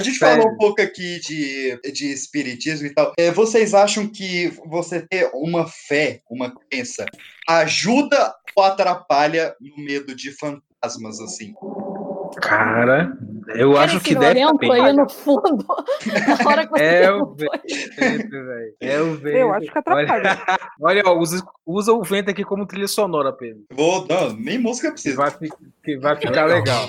A gente Sério? falou um pouco aqui de, de espiritismo e tal. É, vocês acham que você ter uma fé, uma crença, ajuda ou atrapalha no medo de fantasmas, assim? Cara, eu acho que deve estar aí no fundo. Na hora que você é o vento, velho. É o vento. Eu acho que atrapalha. Olha, olha usa, usa o vento aqui como trilha sonora, Pedro. Vou, não, nem música precisa. Vai, que vai ficar legal.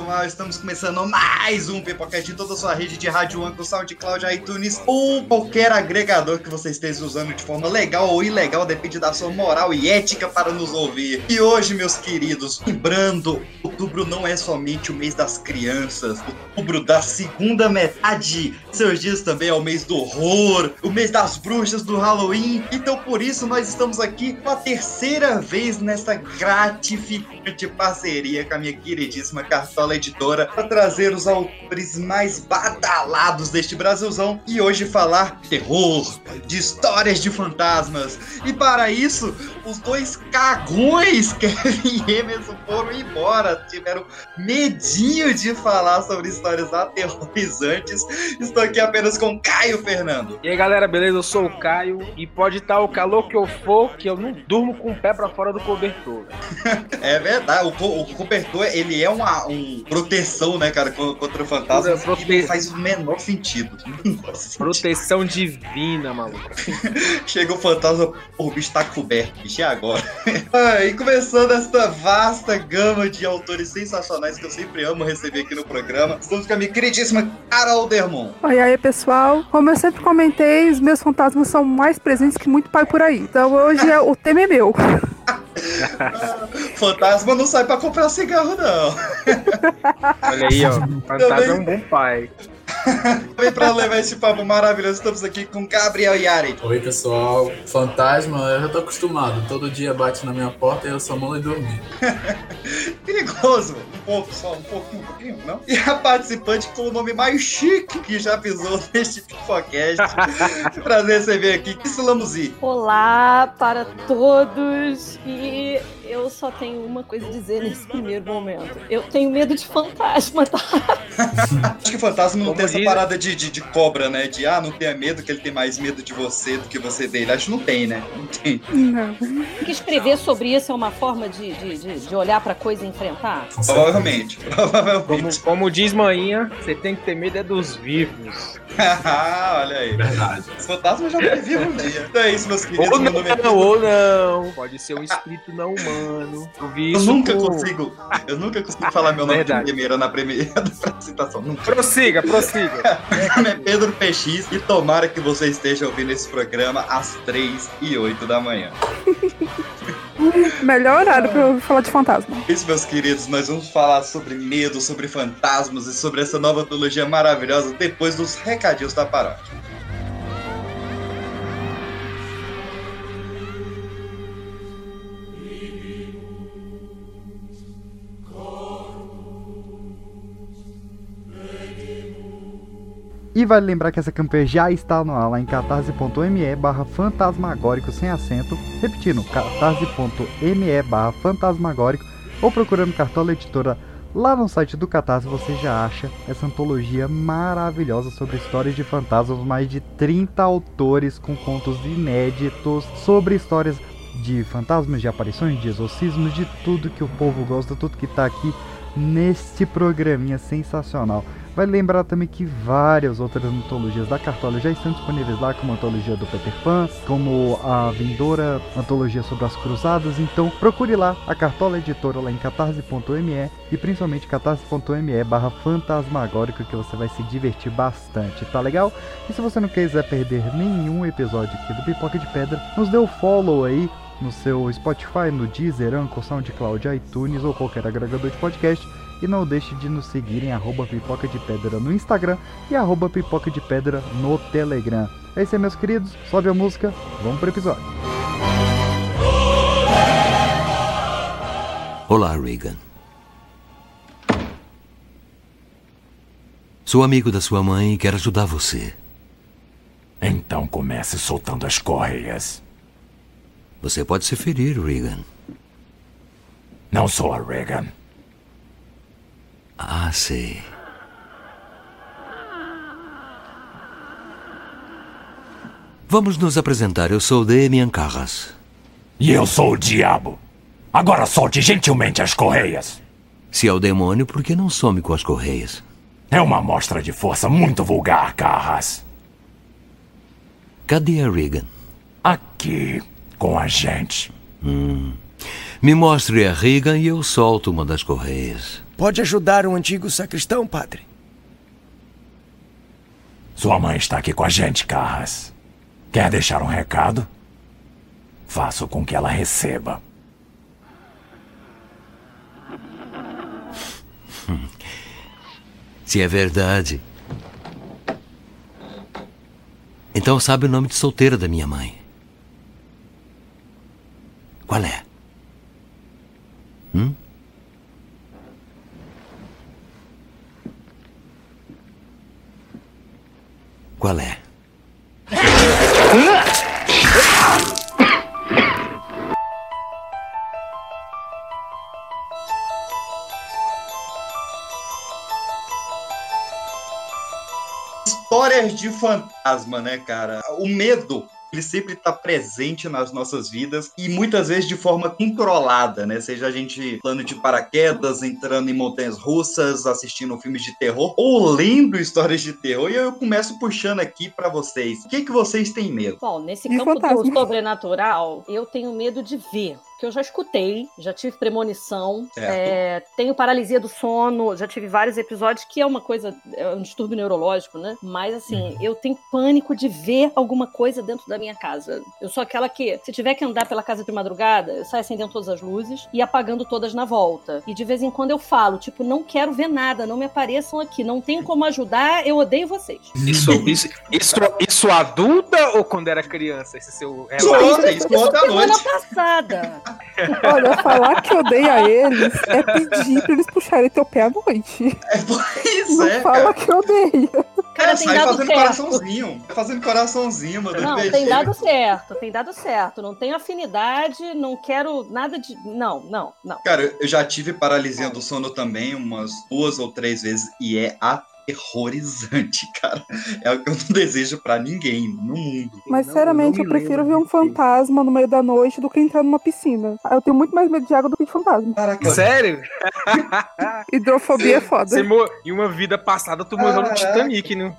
mal, estamos começando mais um Pipocast de toda a sua rede de rádio Anchor, SoundCloud, iTunes ou qualquer agregador que você esteja usando de forma legal ou ilegal, depende da sua moral e ética para nos ouvir. E hoje, meus queridos, lembrando, outubro não é somente o mês das crianças, outubro da segunda metade, seus dias também é o mês do horror, o mês das bruxas, do Halloween, então por isso nós estamos aqui pela terceira vez nessa gratificante parceria com a minha queridíssima Cartola Editora para trazer os autores mais badalados deste Brasilzão e hoje falar de terror, de histórias de fantasmas. E para isso, os dois cagões Kevin e Emerson foram embora, tiveram medinho de falar sobre histórias aterrorizantes. Estou aqui apenas com Caio Fernando. E aí galera, beleza? Eu sou o Caio e pode estar o calor que eu for, que eu não durmo com o pé para fora do cobertor. é verdade, o, co o cobertor ele é uma, um proteção, né, cara, contra o fantasma. Prote... Que não faz o menor sentido. Proteção divina, maluco. Chega o fantasma, o bicho tá coberto, bicho, é agora. ah, e começando esta vasta gama de autores sensacionais que eu sempre amo receber aqui no programa, estamos com a minha queridíssima Carol Dermon. Oi, aí, pessoal. Como eu sempre comentei, os meus fantasmas são mais presentes que muito pai por aí. Então hoje é, o tema é meu. Fantasma não sai pra comprar cigarro, não. Olha aí, ó. Fantasma é um bom pai. Vem pra levar esse papo maravilhoso, estamos aqui com Gabriel Yari. Oi, pessoal. Fantasma, eu já tô acostumado. Todo dia bate na minha porta e eu só mando dormir. Perigoso. Um pouco só, um pouquinho, um pouquinho, não? E a participante com o nome mais chique que já pisou neste Pipocast. Prazer receber aqui, Kisulamuzi. Olá para todos e eu só tenho uma coisa a dizer nesse primeiro momento. Eu tenho medo de fantasma, tá? Acho que fantasma não Como tem diz... essa parada de, de, de, cobra, né? De, ah, não tenha medo, que ele tem mais medo de você do que você dele. Acho que não tem, né? Não tem. Não. Que escrever sobre isso é uma forma de, de, de, de olhar pra coisa e enfrentar? Provavelmente. Provavelmente. Como, como diz Maninha, você tem que ter medo é dos vivos. Olha aí. Verdade. Os fantasmas já estão vivos, né? Então é isso, meus queridos. Ou não, ou não. Pode ser um espírito não humano mano. Eu vi isso. Eu nunca consigo. Eu nunca consigo falar meu nome Verdade. de primeira na primeira apresentação. Nunca. Prossiga, prossiga. meu nome é Pedro PX e tomara que você esteja ouvindo esse programa às 3 e 8 da manhã. Melhor horário pra eu falar de fantasma. Isso, meus queridos, nós vamos falar sobre medo, sobre fantasmas e sobre essa nova trilogia maravilhosa depois dos recadinhos da paróquia. E vale lembrar que essa campanha já está no ar lá em catarse.me barra fantasmagórico sem acento. Repetindo, catarse.me barra fantasmagórico ou procurando Cartola Editora lá no site do Catarse você já acha essa antologia maravilhosa sobre histórias de fantasmas, mais de 30 autores com contos inéditos sobre histórias de fantasmas, de aparições, de exorcismos, de tudo que o povo gosta, tudo que está aqui neste programinha sensacional. Vale lembrar também que várias outras antologias da Cartola já estão disponíveis lá, como a antologia do Peter Pan, como a vindoura antologia sobre as cruzadas. Então procure lá a Cartola Editora lá em catarse.me e principalmente catarse.me barra que você vai se divertir bastante, tá legal? E se você não quiser perder nenhum episódio aqui do Pipoca de Pedra, nos dê o um follow aí no seu Spotify, no Deezer, Anchor, SoundCloud, iTunes ou qualquer agregador de podcast E não deixe de nos seguir em arroba pipoca de pedra no Instagram e arroba pipoca de pedra no Telegram. É isso aí, meus queridos. Sobe a música, vamos pro episódio. Olá, Regan. Sou amigo da sua mãe e quero ajudar você. Então comece soltando as correias. Você pode se ferir, Regan. Não sou a Regan. Ah, sei. Vamos nos apresentar. Eu sou Damian Carras. E eu sou o diabo. Agora solte gentilmente as correias. Se é o demônio, por que não some com as correias? É uma amostra de força muito vulgar, Carras. Cadê a Regan? Aqui, com a gente. Hum. Me mostre a Regan e eu solto uma das correias. Pode ajudar um antigo sacristão, padre? Sua mãe está aqui com a gente, Carras. Quer deixar um recado? Faço com que ela receba. Se é verdade. Então sabe o nome de solteira da minha mãe. Né, cara? O medo ele sempre está presente nas nossas vidas e muitas vezes de forma controlada, né? Seja a gente plano de paraquedas, entrando em montanhas russas, assistindo filmes de terror ou lendo histórias de terror. E eu começo puxando aqui para vocês. O que, que vocês têm medo? Bom, nesse E campo fantasma. do sobrenatural, eu tenho medo de ver. Que eu já escutei, já tive premonição, é, tenho paralisia do sono, já tive vários episódios, que é uma coisa, é um distúrbio neurológico, né? Mas assim, eu tenho pânico de ver alguma coisa dentro da minha casa. Eu sou aquela que, se tiver que andar pela casa de madrugada, eu saio acendendo todas as luzes e apagando todas na volta. E de vez em quando eu falo, tipo, não quero ver nada, não me apareçam aqui, não tenho como ajudar, eu odeio vocês. Isso, isso, isso, isso adulta ou quando era criança? Esse seu Isso relato? ontem, isso ontem à Semana noite. passada. Olha, falar que odeia eles é pedir pra eles puxarem teu pé à noite. É por isso, Não é, fala cara. que odeia. Cara, É, tem sai dado fazendo certo. coraçãozinho. Fazendo coraçãozinho, mano. Não, tem dado certo, tem dado certo. Não tenho afinidade, não quero nada de. Não, não, não. Cara, eu já tive paralisia do sono também umas duas ou três vezes e é aterrorizante, cara. É o que eu não desejo pra ninguém no mundo. Mas Não, seriamente, não eu me prefiro ver um fantasma no meio da noite do que entrar numa piscina. Eu tenho muito mais medo de água do que de fantasma. Caraca, Sério? Hidrofobia é foda. Você mo... Em uma vida passada, tu morreu no. Titanic, né?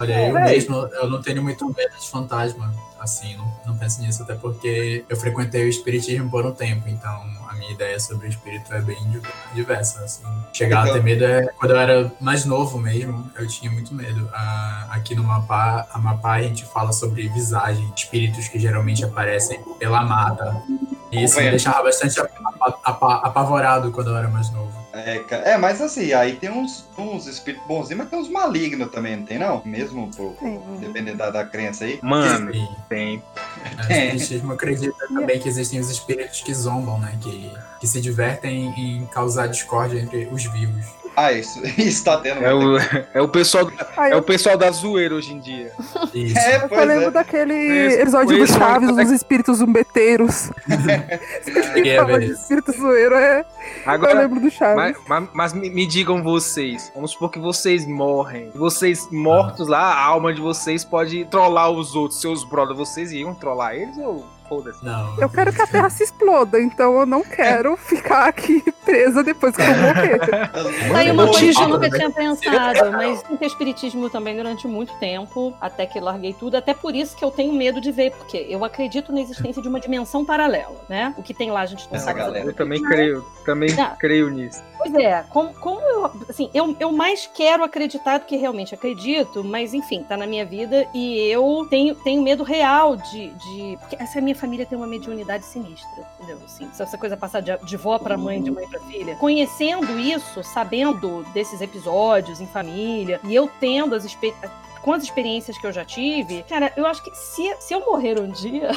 Olha, eu Véi. mesmo, eu não tenho muito medo de fantasma, assim, não, não penso nisso, até porque eu frequentei o espiritismo por um tempo, então a minha ideia sobre o espírito é bem di- diversa, assim. Chegar a ter medo é, quando eu era mais novo mesmo, eu tinha muito medo. Aqui no Mapá, a Mapá a gente fala sobre visagem, espíritos que geralmente aparecem pela mata, e isso me deixava bastante apa- apa- apavorado quando eu era mais novo. É, é, mas assim, aí tem uns, uns espíritos bonzinhos, mas tem uns malignos também, não tem não? Mesmo, por, Tem. dependendo da, da crença aí. Mano, E, tem. O espiritismo acredita também que existem os espíritos que zombam, né? Que, que se divertem em causar discórdia entre os vivos. Ah, isso, isso tá tendo. É o, é o pessoal, Aí é eu, o pessoal da zoeira hoje em dia. Isso. É, eu só pois lembro é. daquele episódio do Chaves, dos espíritos zumbeteiros. Ele a fala de espírito zoeiro, é. Eu Agora, lembro do Chaves. mas, mas- mas me, me digam vocês, vamos supor que vocês morrem. Vocês mortos lá, a alma de vocês pode trollar os outros, seus brothers. Vocês iam trollar eles ou foda-se? Não. Eu quero que a Terra se exploda, então eu não quero ficar aqui presa depois que eu morrer. Tá aí uma coisa que eu nunca né? tinha pensado, mas tentei espiritismo também durante muito tempo, até que larguei tudo, até por isso que eu tenho medo de ver, porque eu acredito na existência de uma dimensão paralela, né? O que tem lá a gente não Essa sabe galera. Eu também creio, também Não. creio nisso. Pois é, como, como eu, assim, eu, eu mais quero acreditar do que realmente acredito, mas enfim, tá na minha vida e eu tenho, tenho medo real de, de. Porque essa minha família tem uma mediunidade sinistra, entendeu? Assim, se essa coisa passar de, de vó pra mãe, de mãe pra filha. Conhecendo isso, sabendo desses episódios em família, e eu tendo as experiências. Com as experiências que eu já tive, cara, eu acho que se, se eu morrer um dia.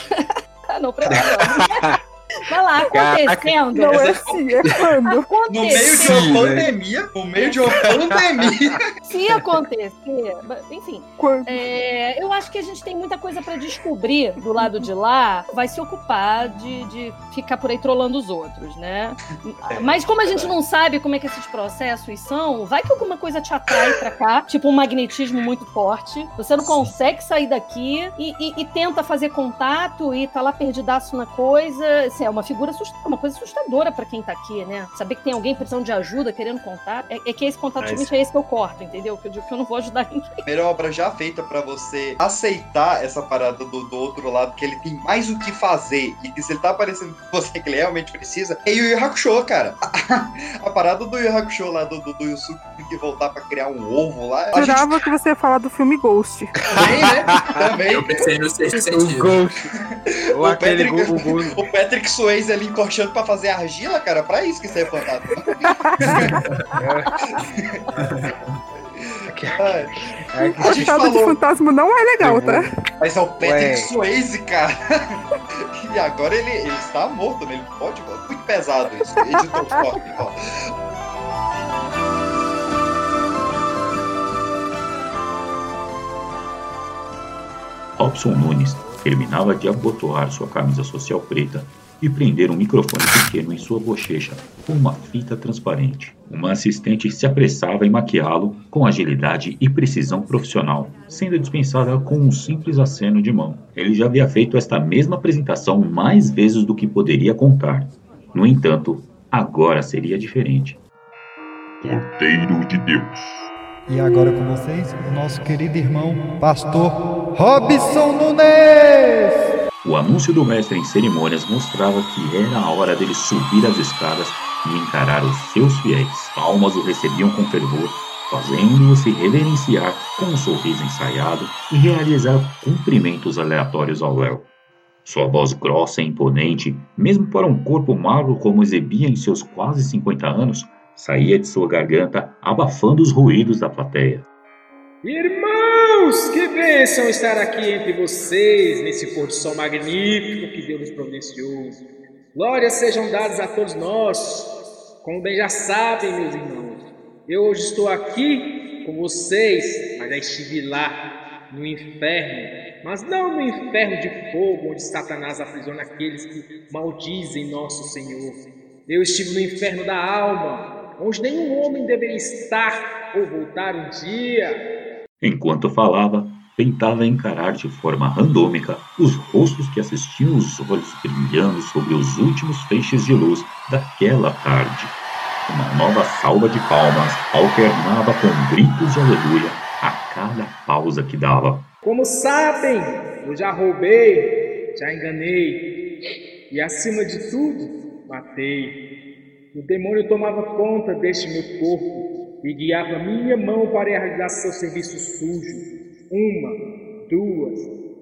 ah, não, pra não. Vai lá, acontecendo. Não é assim, é quando? No meio de uma pandemia, no meio de uma pandemia. Se acontecer, enfim, é, eu acho que a gente tem muita coisa pra descobrir do lado de lá. Vai se ocupar de, de ficar por aí trolando os outros, né? Mas como a gente não sabe como é que esses processos são, vai que alguma coisa te atrai pra cá, tipo um magnetismo muito forte. Você não consegue sair daqui e, e- e tenta fazer contato e tá lá perdidaço na coisa. Assim, é uma figura assust- uma coisa assustadora pra quem tá aqui, né? Saber que tem alguém precisando de ajuda, querendo contato. É, é que esse contato Mas- é esse que eu corto, entendeu? Que eu digo que eu não vou ajudar ninguém. primeira obra já feita pra você aceitar essa parada do, do outro lado, que ele tem mais o que fazer e que se ele tá aparecendo com você que ele realmente precisa, é Yu Yu Hakusho, cara. A, parada do Yu Hakusho lá, do, do, do Yusuke tem que voltar pra criar um ovo lá, gente Jurava que você ia falar do filme Ghost. tem, né? Também. Eu pensei no sexto O sentido. Ghost. Ou O aquele Patrick- o O Patrick Swayze ali encorchando pra fazer argila, cara, pra isso que isso aí é fantástico. Ai, a gente Coitado de falou, fantasma não é legal, tá? mas é o Patrick Ué. Swayze, cara. E agora ele, ele está morto, né? Ele pode. Muito pesado isso. Editor Scott, ó. Robson Nunes terminava de abotoar sua camisa social preta e prender um microfone pequeno em sua bochecha com uma fita transparente. Uma assistente se apressava em maquiá-lo com agilidade e precisão profissional, sendo dispensada com um simples aceno de mão. Ele já havia feito esta mesma apresentação mais vezes do que poderia contar. No entanto, agora seria diferente. Cordeiro de Deus. E agora com vocês, o nosso querido irmão, pastor Robson Nunes! O anúncio do mestre em cerimônias mostrava que era a hora dele subir as escadas e encarar os seus fiéis. Palmas o recebiam com fervor, fazendo-o se reverenciar com um sorriso ensaiado e realizar cumprimentos aleatórios ao léu. Sua voz grossa e imponente, mesmo para um corpo magro como exibia em seus quase 50 anos, saía de sua garganta abafando os ruídos da plateia. Irmãos, que bênção estar aqui entre vocês nesse pôr do sol magnífico que Deus nos providenciou. Glórias sejam dadas a todos nós. Como bem já sabem, meus irmãos, eu hoje estou aqui com vocês, mas já estive lá no inferno. Mas não no inferno de fogo, onde Satanás aprisiona aqueles que maldizem nosso Senhor. Eu estive no inferno da alma, onde nenhum homem deveria estar ou voltar um dia. Enquanto falava, tentava encarar de forma randômica os rostos que assistiam os olhos brilhando sobre os últimos feixes de luz daquela tarde. Uma nova salva de palmas alternava com gritos de aleluia a cada pausa que dava. Como sabem, eu já roubei, já enganei e, acima de tudo, matei. O demônio tomava conta deste meu corpo e guiava minha mão para realizar seu serviço sujo. Uma, duas,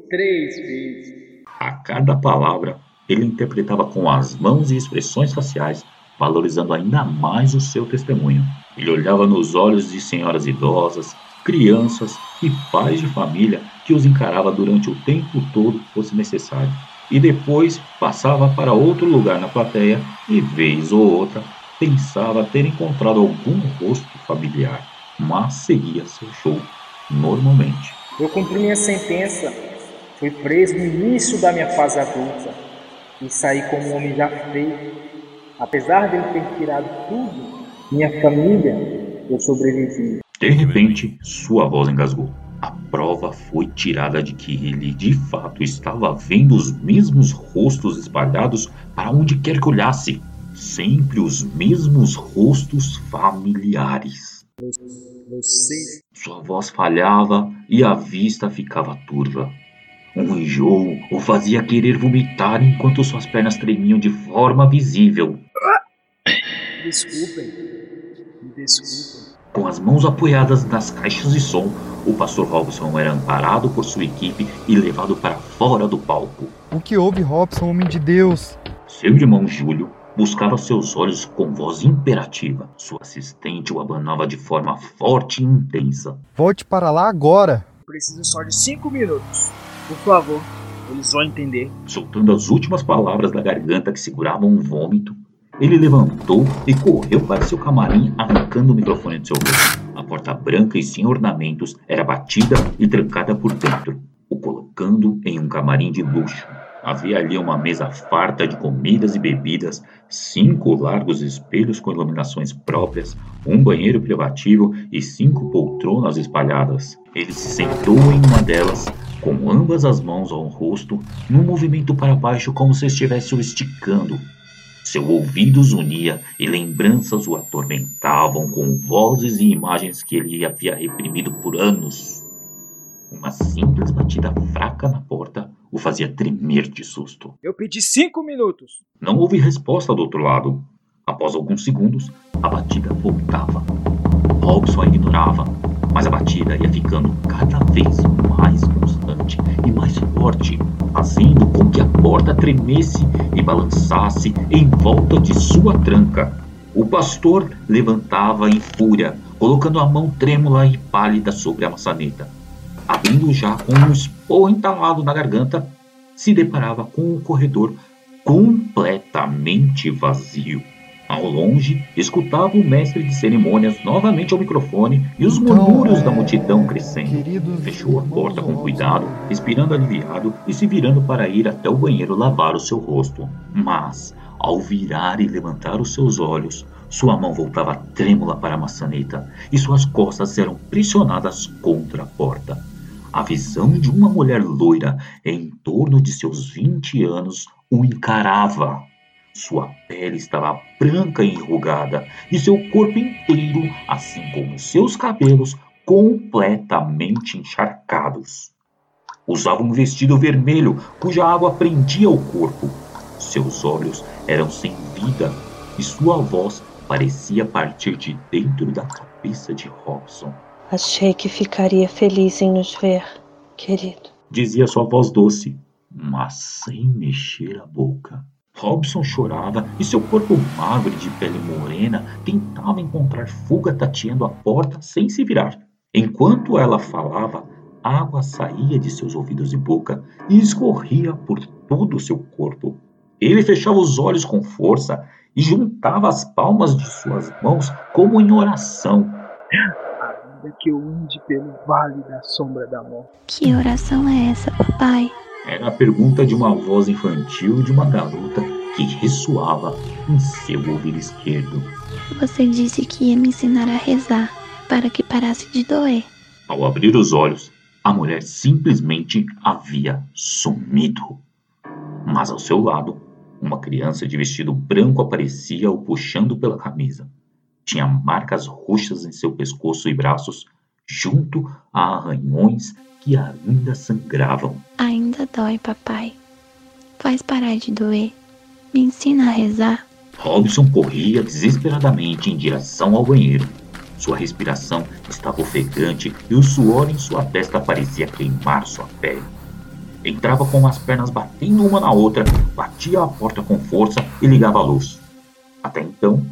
três vezes. A cada palavra, ele interpretava com as mãos e expressões faciais, valorizando ainda mais o seu testemunho. Ele olhava nos olhos de senhoras idosas, crianças e pais de família que os encarava durante o tempo todo que fosse necessário. E depois passava para outro lugar na plateia e, vez ou outra, pensava ter encontrado algum rosto familiar, mas seguia seu show normalmente. Eu cumpri minha sentença, fui preso no início da minha fase adulta e saí como um homem já feito. Apesar de ele ter tirado tudo, minha família, eu sobrevivi. De repente, sua voz engasgou. A prova foi tirada de que ele de fato estava vendo os mesmos rostos espalhados para onde quer que olhasse. Sempre os mesmos rostos familiares. Você Sua voz falhava e a vista ficava turva. Um enjoo o fazia querer vomitar enquanto suas pernas tremiam de forma visível. desculpem, me desculpem. Com as mãos apoiadas nas caixas de som, o pastor Robson era amparado por sua equipe e levado para fora do palco. O que houve, Robson, homem de Deus? Seu irmão Júlio buscava seus olhos com voz imperativa. Sua assistente o abanava de forma forte e intensa. Volte para lá agora. Preciso só de cinco minutos. Por favor, eles vão entender. Soltando as últimas palavras da garganta que seguravam um vômito, ele levantou e correu para seu camarim, arrancando o microfone de seu rosto. A porta branca e sem ornamentos era batida e trancada por dentro, o colocando em um camarim de luxo. Havia ali uma mesa farta de comidas e bebidas, cinco largos espelhos com iluminações próprias, um banheiro privativo e cinco poltronas espalhadas. Ele se sentou em uma delas, com ambas as mãos ao rosto, num movimento para baixo como se estivesse o esticando. Seu ouvido os unia e lembranças o atormentavam com vozes e imagens que ele havia reprimido por anos. Uma simples batida fraca na porta o fazia tremer de susto. Eu pedi cinco minutos. Não houve resposta do outro lado. Após alguns segundos, a batida voltava. Robson a ignorava, mas a batida ia ficando cada vez mais constante e mais forte, fazendo com que a porta tremesse e balançasse em volta de sua tranca. O pastor levantava em fúria, colocando a mão trêmula e pálida sobre a maçaneta. Abrindo já com um esporro entalado na garganta, se deparava com o corredor completamente vazio. Ao longe, escutava o mestre de cerimônias novamente ao microfone e os Então, murmúrios da é, multidão crescendo. queridos Fechou a porta com cuidado, respirando aliviado e se virando para ir até o banheiro lavar o seu rosto. Mas, ao virar e levantar os seus olhos, sua mão voltava trêmula para a maçaneta e suas costas eram pressionadas contra a porta. A visão de uma mulher loira em torno de seus 20 anos o encarava. Sua pele estava branca e enrugada e seu corpo inteiro, assim como seus cabelos, completamente encharcados. Usava um vestido vermelho cuja água prendia o corpo. Seus olhos eram sem vida e sua voz parecia partir de dentro da cabeça de Robson. Achei que ficaria feliz em nos ver, querido. Dizia sua voz doce, mas sem mexer a boca. Robson chorava e seu corpo magro de pele morena tentava encontrar fuga tateando a porta sem se virar. Enquanto ela falava, água saía de seus ouvidos e boca e escorria por todo o seu corpo. Ele fechava os olhos com força e juntava as palmas de suas mãos como em oração. Ainda que eu ande pelo vale da sombra da morte. Que oração é essa, papai? Era a pergunta de uma voz infantil de uma garota que ressoava em seu ouvido esquerdo. Você disse que ia me ensinar a rezar para que parasse de doer. Ao abrir os olhos, a mulher simplesmente havia sumido. Mas ao seu lado, uma criança de vestido branco aparecia o puxando pela camisa. Tinha marcas roxas em seu pescoço e braços, junto a arranhões que ainda sangravam. Ainda dói, papai. Faz parar de doer. Me ensina a rezar. Robson corria desesperadamente em direção ao banheiro. Sua respiração estava ofegante e o suor em sua testa parecia queimar sua pele. Entrava com as pernas batendo uma na outra, batia a porta com força e ligava a luz. Até então,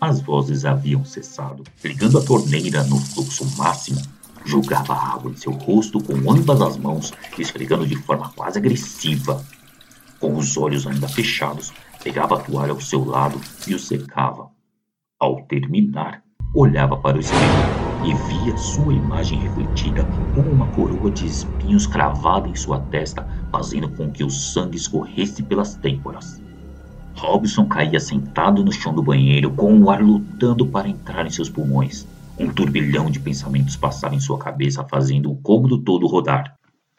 as vozes haviam cessado. Ligando a torneira no fluxo máximo, jogava água em seu rosto com ambas as mãos, esfregando de forma quase agressiva. Com os olhos ainda fechados, pegava a toalha ao seu lado e o secava. Ao terminar, olhava para o espelho e via sua imagem refletida como uma coroa de espinhos cravada em sua testa, fazendo com que o sangue escorresse pelas têmporas. Robson caía sentado no chão do banheiro, com o ar lutando para entrar em seus pulmões. Um turbilhão de pensamentos passava em sua cabeça, fazendo o cômodo todo rodar.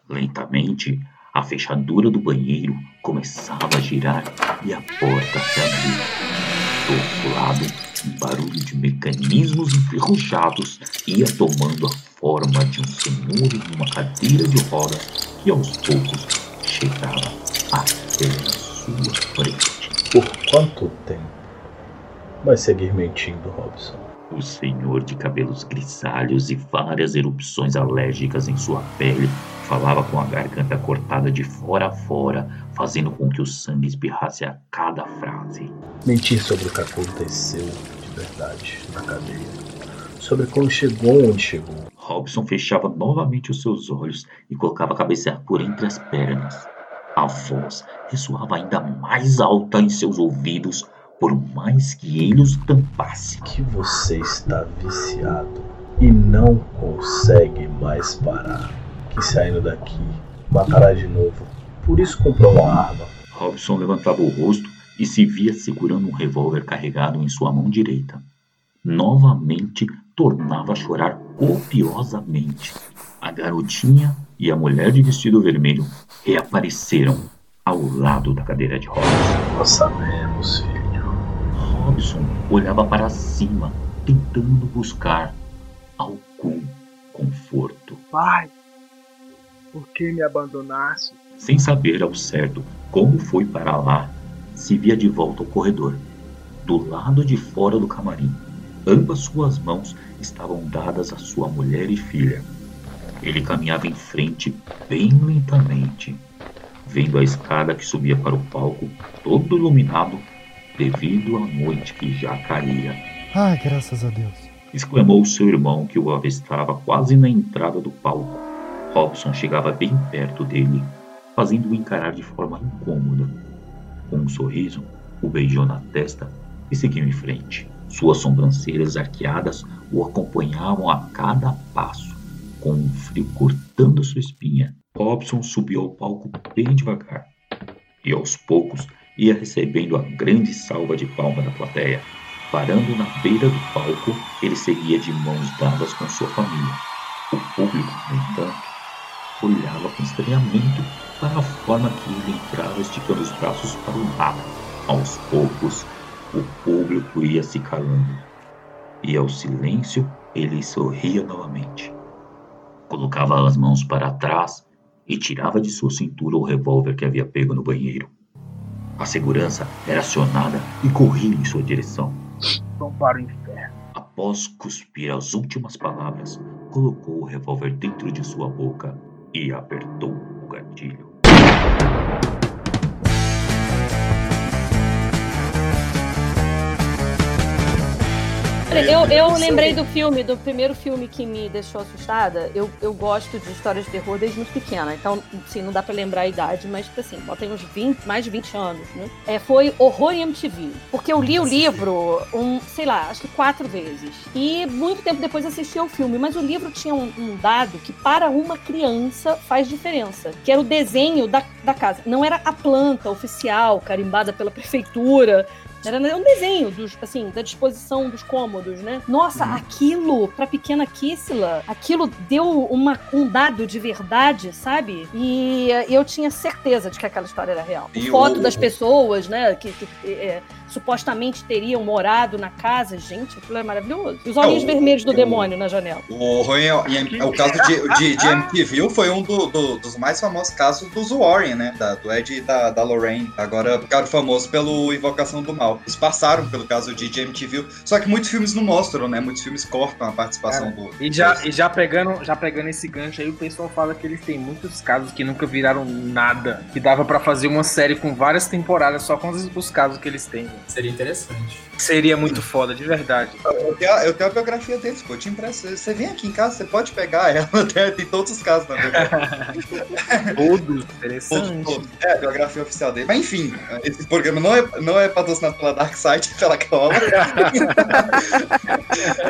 Lentamente, a fechadura do banheiro começava a girar e a porta se abriu. Do outro lado, um barulho de mecanismos enferrujados ia tomando a forma de um senhor em uma cadeira de rodas que aos poucos chegava até a sua frente. Por quanto tempo vai seguir mentindo, Robson? O senhor de cabelos grisalhos e várias erupções alérgicas em sua pele Falava com a garganta cortada de fora a fora, fazendo com que o sangue espirrasse a cada frase. Mentir sobre o que aconteceu de verdade na cadeia. Sobre como chegou onde chegou. Robson fechava novamente os seus olhos e colocava a cabeça por entre as pernas. A voz ressoava ainda mais alta em seus ouvidos, por mais que ele os tampasse. Que você está viciado e não consegue mais parar. Que saindo daqui matará de novo. Por isso comprou uma arma. Robson levantava o rosto e se via segurando um revólver carregado em sua mão direita. Novamente tornava a chorar copiosamente. A garotinha e a mulher de vestido vermelho reapareceram ao lado da cadeira de rodas. Nós sabemos, filho. Robson olhava para cima, tentando buscar algum conforto. Pai, por que me abandonaste? Sem saber ao certo como foi para lá, se via de volta ao corredor, do lado de fora do camarim. Ambas suas mãos estavam dadas à sua mulher e filha. Ele caminhava em frente bem lentamente, vendo a escada que subia para o palco, todo iluminado devido à noite que já caía. Ai, graças a Deus. Exclamou seu irmão que o avistava quase na entrada do palco. Robson chegava bem perto dele, fazendo-o encarar de forma incômoda. Com um sorriso, o beijou na testa e seguiu em frente. Suas sobrancelhas arqueadas o acompanhavam a cada passo, com um frio cortando sua espinha. Robson subiu ao palco bem devagar e aos poucos ia recebendo a grande salva de palmas da plateia. Parando na beira do palco, ele seguia de mãos dadas com sua família. O público, no entanto, olhava com estranhamento para a forma que ele entrava esticando os braços para o nada. Aos poucos, o público ia se calando. E ao silêncio, ele sorria novamente. Colocava as mãos para trás e tirava de sua cintura o revólver que havia pego no banheiro. A segurança era acionada e corria em sua direção. Vão para o inferno. Após cuspir as últimas palavras, colocou o revólver dentro de sua boca e apertou o gatilho. Eu, eu lembrei do filme, do primeiro filme que me deixou assustada. Eu, eu gosto de histórias de terror desde muito pequena. Então, assim, não dá pra lembrar a idade, mas, assim, bota aí uns 20, mais de 20 anos, né? É, foi Horror em MTV. Porque eu li o livro, um, sei lá, acho que quatro vezes. E muito tempo depois assisti ao filme. Mas o livro tinha um, um dado que, para uma criança, faz diferença. Que era o desenho da, da casa. Não era a planta oficial, carimbada pela prefeitura. Era um desenho dos, assim, da disposição dos cômodos, né? Nossa, aquilo, pra pequena Kissila, aquilo deu uma, um dado de verdade, sabe? E eh, eu tinha certeza de que aquela história era real. E Foto o- das pessoas, né? Que, que, eh, supostamente teriam morado na casa. Gente, aquilo é maravilhoso. Os olhinhos o- vermelhos do o- demônio na janela. O, em- o caso de, de, de MTV foi um do- do- dos mais famosos casos dos Warren, né? Da- do Ed e da, da Lorraine. Agora ficaram famosos pelo Invocação do Mal. Eles passaram pelo caso de, MTV. Só que muitos filmes não mostram, né? Muitos filmes cortam a participação do. E já, e já pegando, já pegando esse gancho aí, o pessoal fala que eles têm muitos casos que nunca viraram nada. Que dava pra fazer uma série com várias temporadas só com os, os casos que eles têm. Seria interessante. Seria muito foda, de verdade. Eu tenho, a- eu tenho a biografia deles, pô. Eu te impresso. Você vem aqui em casa, você pode pegar ela. Tem, tem todos os casos na biografia. Todos, Todos, interessante. todos. É, a biografia oficial dele. Mas enfim, esse programa não é, não é patrocinado pela Dark Side, pela Cola.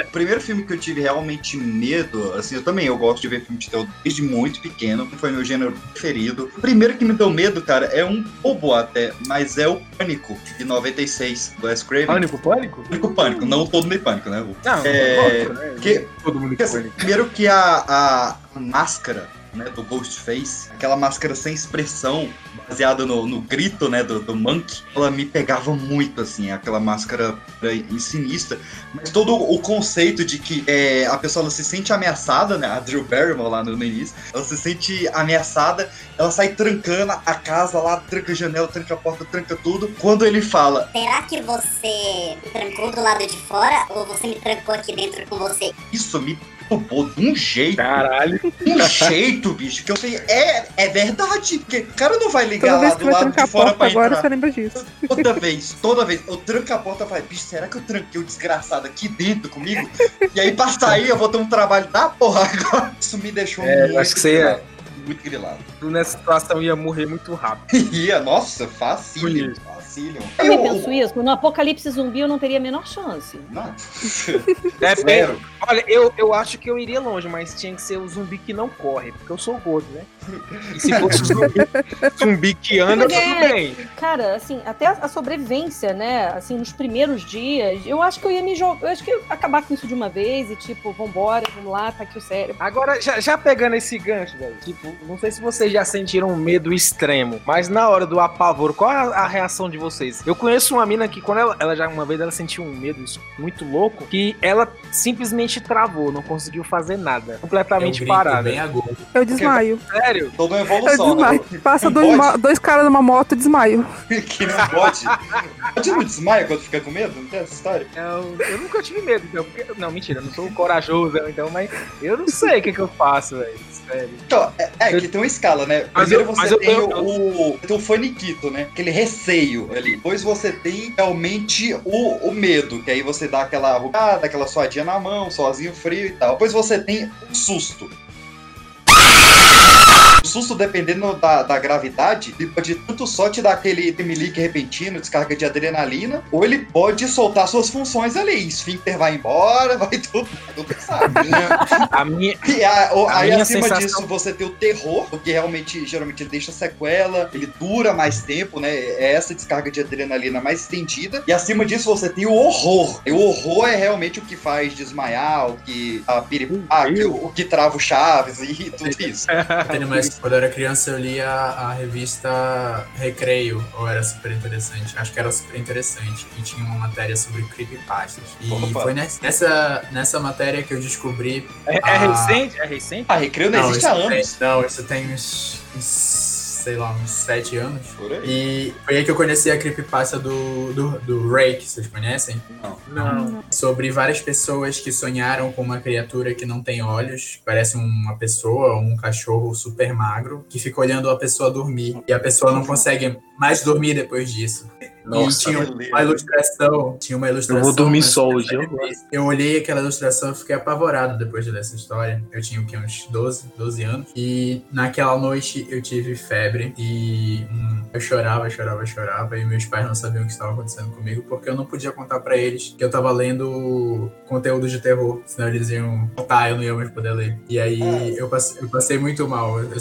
o primeiro filme que eu tive realmente medo, assim, eu também eu gosto de ver filme de terror desde muito pequeno, foi meu gênero preferido. O primeiro que me deu medo, cara, é um bobo até, mas é o Pânico, de 96, do Wes Craven. Pânico, Pânico? Pânico, Pânico, não todo mundo em Pânico, né? Não, é, outro, né? que- Todo mundo porque, assim, primeiro que a, a máscara né, do Ghostface, aquela máscara sem expressão, baseada no, no grito né, do, do Monkey, ela me pegava muito, assim, aquela máscara eh, sinistra. Mas todo o conceito de que eh, a pessoa se sente ameaçada, né, a Drew Barrymore lá no, no início, ela se sente ameaçada, ela sai trancando a casa lá, tranca a janela, tranca a porta, tranca tudo. Quando ele fala, Será que você me trancou do lado de fora ou você me trancou aqui dentro com você? isso me perturbou de um jeito. Caralho. De um jeito, bicho, que eu falei, é, é verdade. Porque o cara não vai ligar Toda vez lá do lado de fora pra agora, entrar. você lembra disso. Toda vez, toda vez, eu tranco a porta e falo, bicho, será que eu tranquei o desgraçado aqui dentro comigo? E aí pra sair eu vou ter um trabalho da porra agora. Isso me deixou É, eu muito acho que você ia- grilado, Muito grilado. Tu nessa situação ia morrer muito rápido. Ia, nossa, facílimo, Eu também penso isso. No apocalipse zumbi eu não teria a menor chance. É, Zero. olha, eu, eu acho que eu iria longe, mas tinha que ser o zumbi que não corre, porque eu sou gordo, né? E se fosse o zumbi, zumbi que anda, Porque, tudo bem. Cara, assim, até a sobrevivência, né? Assim, nos primeiros dias, eu acho que eu ia me jogar. Eu acho que eu ia acabar com isso de uma vez e, tipo, vambora, vamos lá, tá aqui o cérebro. Agora, já, já pegando esse gancho, velho, tipo, não sei se vocês já sentiram um medo extremo, mas na hora do apavoro, qual é a, a reação de vocês? Eu conheço uma mina que, quando ela, ela já uma vez ela sentiu um medo isso, muito louco, que ela simplesmente travou, não conseguiu fazer nada, completamente Eu parada. Eu desmaio. Sério? Toda uma Eu evolução, né? desmaio. Passa dois, ma- dois caras numa moto e desmaio. que não pode. Pode não desmaia quando fica com medo? Não tem essa história? Eu, eu nunca tive medo, então, porque, não, mentira, eu não sou corajoso, então, mas eu não sei o que, que eu faço, velho, sério. Então, é, é que tem uma escala, né? Mas Primeiro eu- você mas eu- tem eu- o, o, tem o faniquito, né? Aquele receio ali. Depois você tem realmente o, o medo, que aí você dá aquela rugada, aquela suadinha na mão, sozinho, frio e tal. Depois você tem o susto. O susto, dependendo da, da gravidade, ele pode tanto só te dar aquele tremelique repentino, descarga de adrenalina, ou ele pode soltar suas funções ali. Esfíncter vai embora, vai tudo, tudo sabe? A minha, E a- o- a aí minha acima sensação- disso você tem o terror, porque realmente geralmente ele deixa sequela, ele dura mais tempo, né? É essa descarga de adrenalina mais estendida. E acima disso você tem o horror. E o horror é realmente o que faz desmaiar, o que a piripaque, o, o que trava o Chaves e tudo isso. Entendeu? Quando eu era criança eu lia a revista Recreio, ou era super interessante. Acho que era super interessante. E tinha uma matéria sobre creepypastas. E Opa. foi ness- nessa, nessa matéria que eu descobri. É, é a- recente? É recente? Ah, Recreio não, existe isso há tem- anos. não, isso tem uns, uns, sei lá, uns sete anos. Por aí. E foi aí que eu conheci a creepypasta do, do, do Ray, que vocês conhecem? Não. Não. Sobre várias pessoas que sonharam com uma criatura que não tem olhos, parece uma pessoa, um cachorro super magro, que fica olhando a pessoa dormir. E a pessoa não consegue mais dormir depois disso. Nossa, e tinha beleza. uma ilustração, tinha uma ilustração. Eu vou dormir só hoje, eu. Eu olhei aquela ilustração e fiquei apavorado depois de ler essa história. Eu tinha o quê? Uns 12, 12 anos. E naquela noite eu tive febre e hum, eu chorava, chorava, chorava. E meus pais não sabiam o que estava acontecendo comigo porque eu não podia contar pra eles que eu tava lendo conteúdo de terror. Senão eles iam. Tá, eu não ia mais poder ler. E aí eu passei, eu passei muito mal. Eu, eu,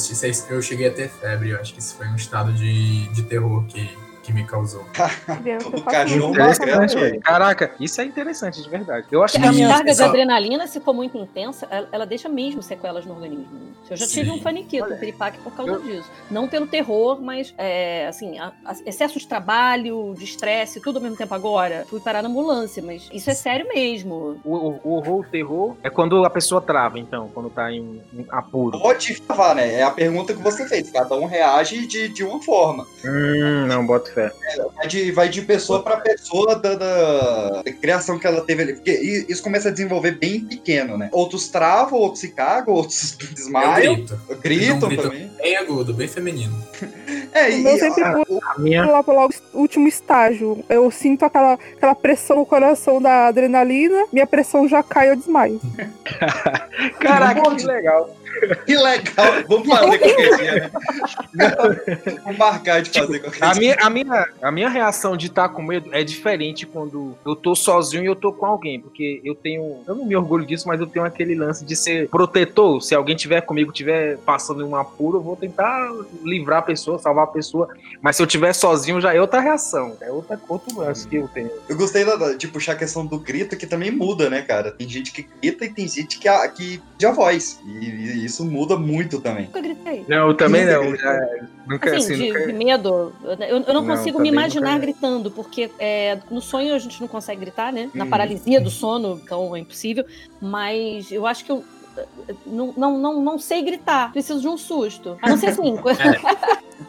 eu cheguei a ter febre. Eu acho que isso foi um estado de, de terror que, que me causou. O cachorro velho. Caraca, isso é interessante, de verdade. Eu acho que a a minha. descarga de adrenalina, se for muito intensa, ela, ela deixa mesmo sequelas no organismo. Eu já tive Sim. um faniquito, um piripaque por causa disso. Não pelo terror, mas é, assim, a- a- excesso de trabalho, de estresse, tudo ao mesmo tempo agora. Fui parar na ambulância, mas isso é sério mesmo. O, o- o horror, o terror, é quando a pessoa trava, então, quando tá em, em apuro. Pode falar, né? É a pergunta que você fez. Cada um reage de, de uma forma. Hum, não, boto fé. Vai de, vai de pessoa pra pessoa da, da- criação que ela teve ali. Porque isso começa a desenvolver bem pequeno, né? Outros travam, outros se cagam, outros Eu desmaiam. grito. Gritam Eu grito também. Bem agudo, bem feminino. É, O e, meu e- sempre a- pula A minha. lá pelo último estágio. Eu sinto aquela, aquela pressão no coração da adrenalina, minha pressão já cai, eu desmaio. Caraca, que legal. que legal. Vamos fazer qualquer dia, né? Vamos marcar de fazer qualquer A dia. minha, a, minha, a minha reação de estar com medo é diferente quando eu tô sozinho e eu tô com alguém. Porque eu tenho. Eu não me orgulho disso, mas eu tenho aquele lance de ser protetor. Se alguém tiver comigo, tiver passando em um apuro, eu vou tentar livrar a pessoa, salvar a pessoa. Mas se eu tiver sozinho, já é outra reação. É outra, outro lance que eu tenho. Eu gostei da- da- de puxar a questão do grito, que também muda, né, cara? Tem gente que grita e tem gente que, a- que de a voz. E, e isso muda muito também. Nunca gritei. Não, eu também Nunca não. gritou. já- nunca Assim, assim, de, nunca- de medo, eu, eu não Não, consigo me imaginar nunca- gritando, porque é, no sonho a gente não consegue gritar, né? Na Uhum. paralisia do sono, então é impossível. Mas eu acho que eu não, não, não, não sei gritar, preciso de um susto. A não ser assim.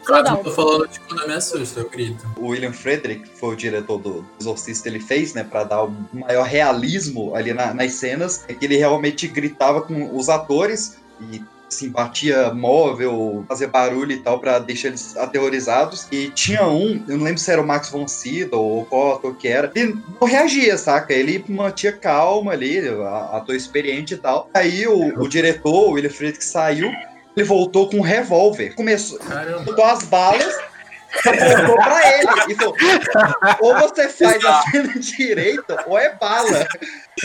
Vou dar Eu tô falando de quando eu me assusto, eu grito. O William Frederick, que foi o diretor do Exorcista, ele fez, né, pra dar um maior realismo ali na- nas cenas, é que ele realmente gritava com os atores e assim, batia móvel, fazia barulho e tal pra deixar eles aterrorizados. E tinha um, eu não lembro se era o Max von Sydow ou qual ator que era, ele não reagia, saca? Ele mantinha calma ali, a- ator experiente e tal. Aí o, o diretor, o William Frederick, saiu, ele voltou com um revólver. Começou, botou as balas, apontou pra ele e falou: ou você faz a cena direita, ou é bala.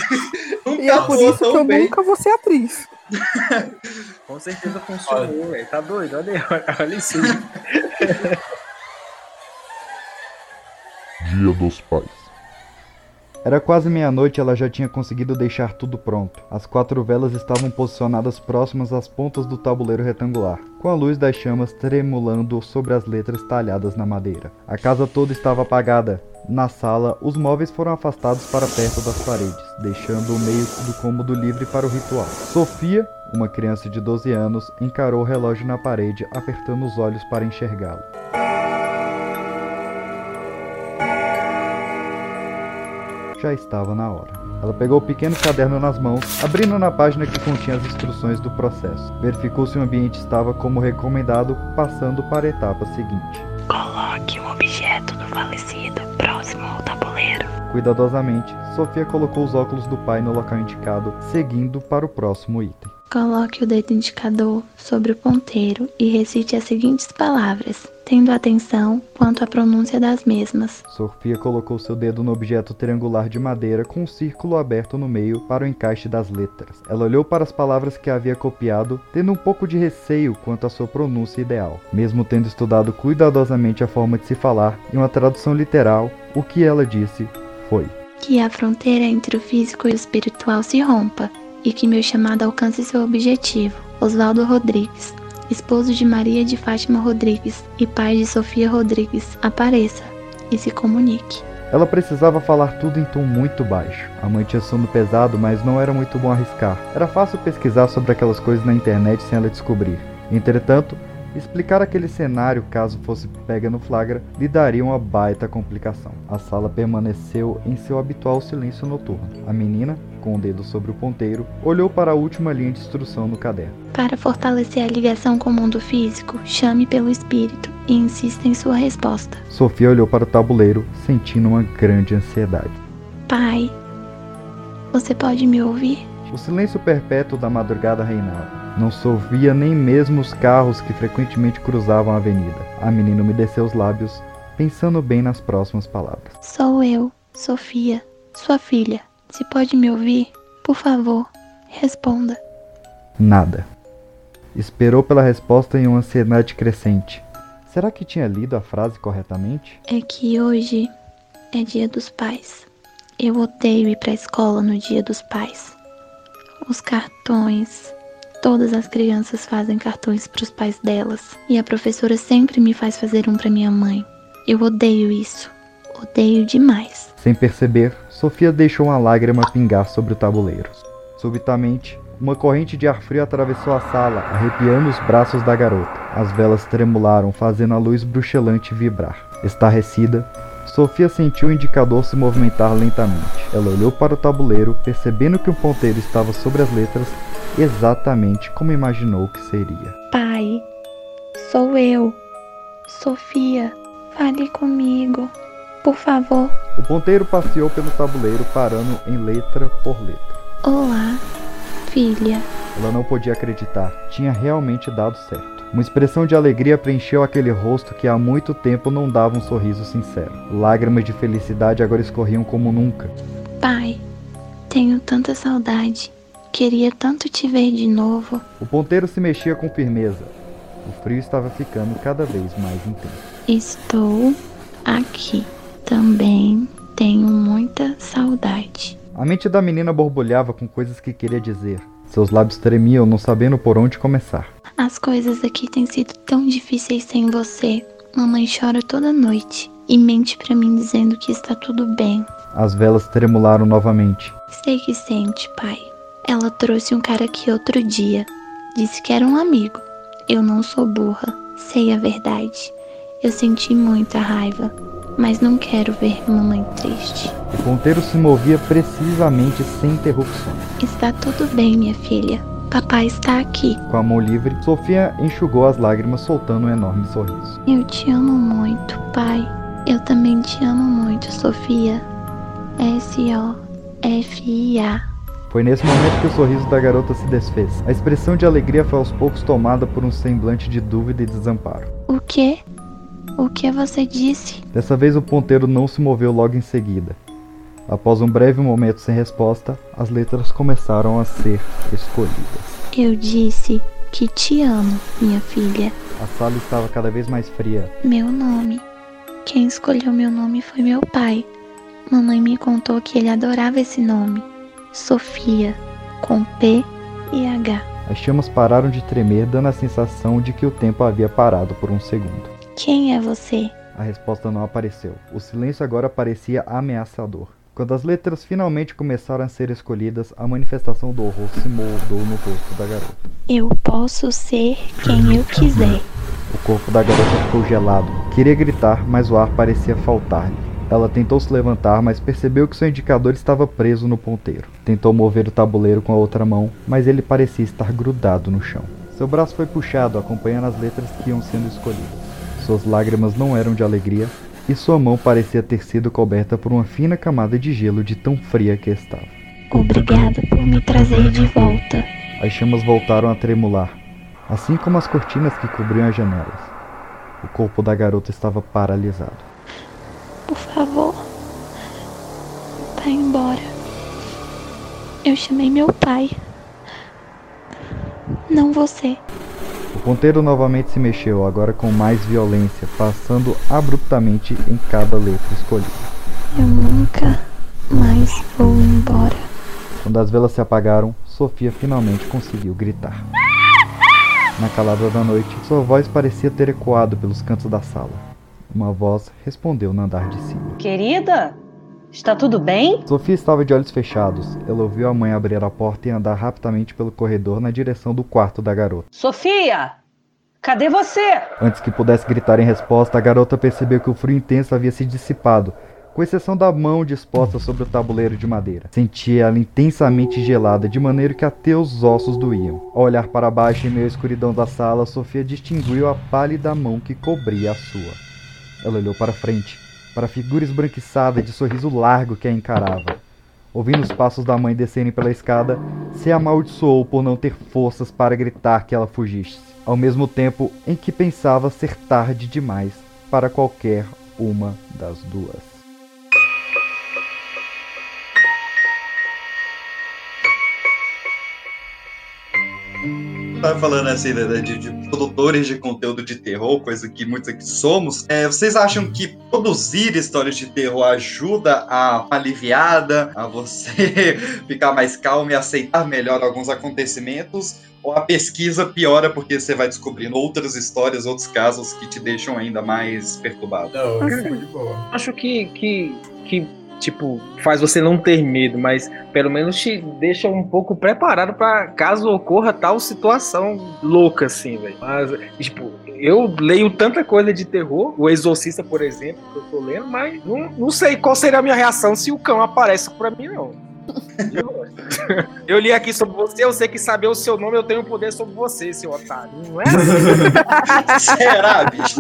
Nunca E é por isso que eu bem. nunca vou ser atriz. Com certeza funcionou, velho. Tá doido? Olha, aí, olha isso. Dia dos Pais. Era quase meia-noite e ela já tinha conseguido deixar tudo pronto. As quatro velas estavam posicionadas próximas às pontas do tabuleiro retangular, com a luz das chamas tremulando sobre as letras talhadas na madeira. A casa toda estava apagada. Na sala, os móveis foram afastados para perto das paredes, deixando o meio do cômodo livre para o ritual. Sofia, uma criança de 12 anos, encarou o relógio na parede, apertando os olhos para enxergá-lo. Já estava na hora. Ela pegou o pequeno caderno nas mãos, abrindo na página que continha as instruções do processo. Verificou se o ambiente estava como recomendado, passando para a etapa seguinte. Coloque um objeto do falecido próximo ao tabuleiro. Cuidadosamente, Sofia colocou os óculos do pai no local indicado, seguindo para o próximo item. Coloque o dedo indicador sobre o ponteiro e recite as seguintes palavras, tendo atenção quanto à pronúncia das mesmas. Sofia colocou seu dedo no objeto triangular de madeira com um círculo aberto no meio para o encaixe das letras. Ela olhou para as palavras que havia copiado, tendo um pouco de receio quanto à sua pronúncia ideal. Mesmo tendo estudado cuidadosamente a forma de se falar e uma tradução literal, o que ela disse foi: Que a fronteira entre o físico e o espiritual se rompa e que meu chamado alcance seu objetivo. Oswaldo Rodrigues, esposo de Maria de Fátima Rodrigues e pai de Sofia Rodrigues, apareça e se comunique. Ela precisava falar tudo em tom muito baixo. A mãe tinha sono pesado, mas não era muito bom arriscar. Era fácil pesquisar sobre aquelas coisas na internet sem ela descobrir. Entretanto, explicar aquele cenário caso fosse pega no flagra lhe daria uma baita complicação. A sala permaneceu em seu habitual silêncio noturno. A menina, com o dedo sobre o ponteiro, olhou para a última linha de instrução no caderno. Para fortalecer a ligação com o mundo físico, chame pelo espírito e insista em sua resposta. Sofia olhou para o tabuleiro, sentindo uma grande ansiedade. Pai, você pode me ouvir? O silêncio perpétuo da madrugada reinava. Não se ouvia nem mesmo os carros que frequentemente cruzavam a avenida. A menina umedeceu os lábios, pensando bem nas próximas palavras. Sou eu, Sofia, sua filha. Se pode me ouvir, por favor, responda. Nada. Esperou pela resposta em uma ansiedade crescente. Será que tinha lido a frase corretamente? É que hoje é dia dos pais. Eu odeio ir pra escola no dia dos pais. Os cartões. Todas as crianças fazem cartões para os pais delas. E a professora sempre me faz fazer um para minha mãe. Eu odeio isso. Odeio demais. Sem perceber, Sofia deixou uma lágrima pingar sobre o tabuleiro. Subitamente, uma corrente de ar frio atravessou a sala, arrepiando os braços da garota. As velas tremularam, fazendo a luz bruxelante vibrar. Estarrecida, Sofia sentiu o indicador se movimentar lentamente. Ela olhou para o tabuleiro, percebendo que o ponteiro estava sobre as letras exatamente como imaginou que seria. Pai, sou eu, Sofia. Fale comigo, por favor. O ponteiro passeou pelo tabuleiro, parando em letra por letra. Olá, filha. Ela não podia acreditar, tinha realmente dado certo. Uma expressão de alegria preencheu aquele rosto que há muito tempo não dava um sorriso sincero. Lágrimas de felicidade agora escorriam como nunca. Pai, tenho tanta saudade. Queria tanto te ver de novo. O ponteiro se mexia com firmeza. O frio estava ficando cada vez mais intenso. Estou aqui. Também tenho muita saudade. A mente da menina borbulhava com coisas que queria dizer. Seus lábios tremiam, não sabendo por onde começar. As coisas aqui têm sido tão difíceis sem você. Mamãe chora toda noite e mente para mim dizendo que está tudo bem. As velas tremularam novamente. Sei que sente, pai. Ela trouxe um cara aqui outro dia. Disse que era um amigo. Eu não sou burra. Sei a verdade. Eu senti muita raiva, mas não quero ver mamãe triste. O ponteiro se movia precisamente sem interrupções. Está tudo bem, minha filha. Papai está aqui. Com a mão livre, Sofia enxugou as lágrimas, soltando um enorme sorriso. Eu te amo muito, pai. Eu também te amo muito, Sofia. S-O-F-I-A. Foi nesse momento que o sorriso da garota se desfez. A expressão de alegria foi aos poucos tomada por um semblante de dúvida e desamparo. O quê? O que você disse? Dessa vez o ponteiro não se moveu logo em seguida. Após um breve momento sem resposta, as letras começaram a ser escolhidas. Eu disse que te amo, minha filha. A sala estava cada vez mais fria. Meu nome. Quem escolheu meu nome foi meu pai. Mamãe me contou que ele adorava esse nome. Sofia, com P e H. As chamas pararam de tremer, dando a sensação de que o tempo havia parado por um segundo. Quem é você? A resposta não apareceu. O silêncio agora parecia ameaçador. Quando as letras finalmente começaram a ser escolhidas, a manifestação do horror se moldou no rosto da garota. Eu posso ser quem eu quiser. O corpo da garota ficou gelado. Queria gritar, mas o ar parecia faltar-lhe. Ela tentou se levantar, mas percebeu que seu indicador estava preso no ponteiro. Tentou mover o tabuleiro com a outra mão, mas ele parecia estar grudado no chão. Seu braço foi puxado, acompanhando as letras que iam sendo escolhidas. Suas lágrimas não eram de alegria, e sua mão parecia ter sido coberta por uma fina camada de gelo de tão fria que estava. Obrigada por me trazer de volta. As chamas voltaram a tremular, assim como as cortinas que cobriam as janelas. O corpo da garota estava paralisado. Por favor, vá embora. Eu chamei meu pai. Não você. O ponteiro novamente se mexeu, agora com mais violência, passando abruptamente em cada letra escolhida. Eu nunca mais vou embora. Quando as velas se apagaram, Sofia finalmente conseguiu gritar. Na calada da noite, sua voz parecia ter ecoado pelos cantos da sala. Uma voz respondeu no andar de cima. Querida, está tudo bem? Sofia estava de olhos fechados. Ela ouviu a mãe abrir a porta e andar rapidamente pelo corredor na direção do quarto da garota. Sofia, cadê você? Antes que pudesse gritar em resposta, a garota percebeu que o frio intenso havia se dissipado, com exceção da mão disposta sobre o tabuleiro de madeira. Sentia ela intensamente gelada, de maneira que até os ossos doíam. Ao olhar para baixo em meio à escuridão da sala, Sofia distinguiu a pálida mão que cobria a sua. Ela olhou para frente, para a figura esbranquiçada de sorriso largo que a encarava. Ouvindo os passos da mãe descerem pela escada, se amaldiçoou por não ter forças para gritar que ela fugisse, ao mesmo tempo em que pensava ser tarde demais para qualquer uma das duas. Tava falando assim, né, de, de, produtores de conteúdo de terror, coisa que muitos aqui somos. É, vocês acham que produzir histórias de terror ajuda a aliviada, a você ficar mais calmo e aceitar melhor alguns acontecimentos? Ou a pesquisa piora porque você vai descobrindo outras histórias, outros casos que te deixam ainda mais perturbado? Não, assim, acho que, que, que tipo, faz você não ter medo, mas pelo menos te deixa um pouco preparado para caso ocorra tal situação louca, assim, velho. Mas, tipo, eu leio tanta coisa de terror, o Exorcista, por exemplo, que eu tô lendo, mas não, não sei qual seria a minha reação se o cão aparece pra mim, não. Eu li aqui sobre você, eu sei que saber o seu nome eu tenho poder sobre você, seu otário. Não é? Será, bicho?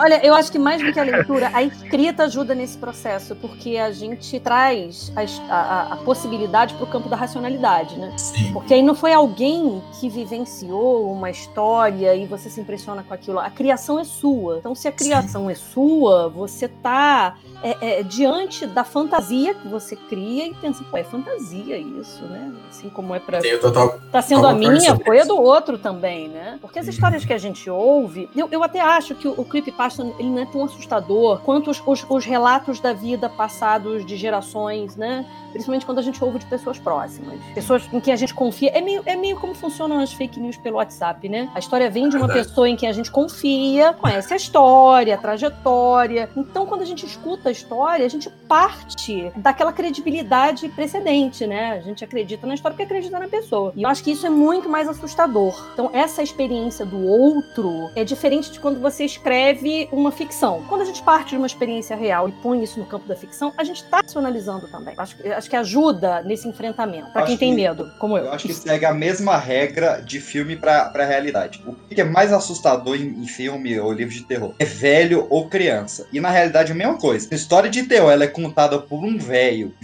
Olha, eu acho que mais do que a leitura, a escrita ajuda nesse processo, porque a gente traz a, a, a possibilidade para o campo da racionalidade, né? Sim. Porque aí não foi alguém que vivenciou uma história e você se impressiona com aquilo. A criação é sua. Então, se a criação Sim. é sua, você tá é, é, diante da fantasia que você cria e pensa, pô, é fantasia isso, né? Assim como é pra. Total, tá sendo a minha, foi a do outro também, né? Porque as histórias que a gente ouve, eu, eu até acho que o, o creepypasta ele não é tão assustador quanto os, os, os relatos da vida passados de gerações, né? Principalmente quando a gente ouve de pessoas próximas. Pessoas em quem a gente confia. É meio, é meio como funcionam as fake news pelo WhatsApp, né? A história vem de uma Verdade. pessoa em quem a gente confia, conhece a história, a trajetória. Então, quando a gente escuta história, a gente parte daquela credibilidade precedente. né? A gente acredita na história porque acredita na pessoa. E eu acho que isso é muito mais assustador. Então, essa experiência do outro é diferente de quando você escreve uma ficção. Quando a gente parte de uma experiência real e põe isso no campo da ficção, a gente está racionalizando também. Acho, acho que ajuda nesse enfrentamento, para quem tem medo, como eu. Eu acho que segue a mesma regra de filme pra, pra realidade. O que é mais assustador em, em filme ou livro de terror? É velho ou criança. E na realidade é a mesma coisa. História de terror ela é contada por um velho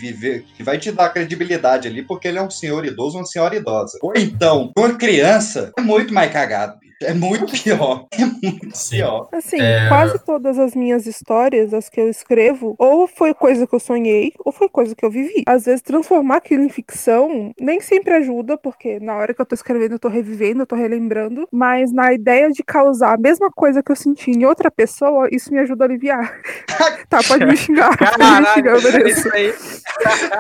que, vai te dar credibilidade ali porque ele é um senhor idoso uma senhora idosa. Ou então, uma criança é muito mais cagado. É muito pior. É muito pior. Assim, É. quase todas as minhas histórias, as que eu escrevo, ou foi coisa que eu sonhei, ou foi coisa que eu vivi. Às vezes, transformar aquilo em ficção nem sempre ajuda, porque na hora que eu tô escrevendo, eu tô revivendo, eu tô relembrando. Mas na ideia de causar a mesma coisa que eu senti em outra pessoa, isso me ajuda a aliviar. tá, pode me xingar. Pode me xingar, eu mereço.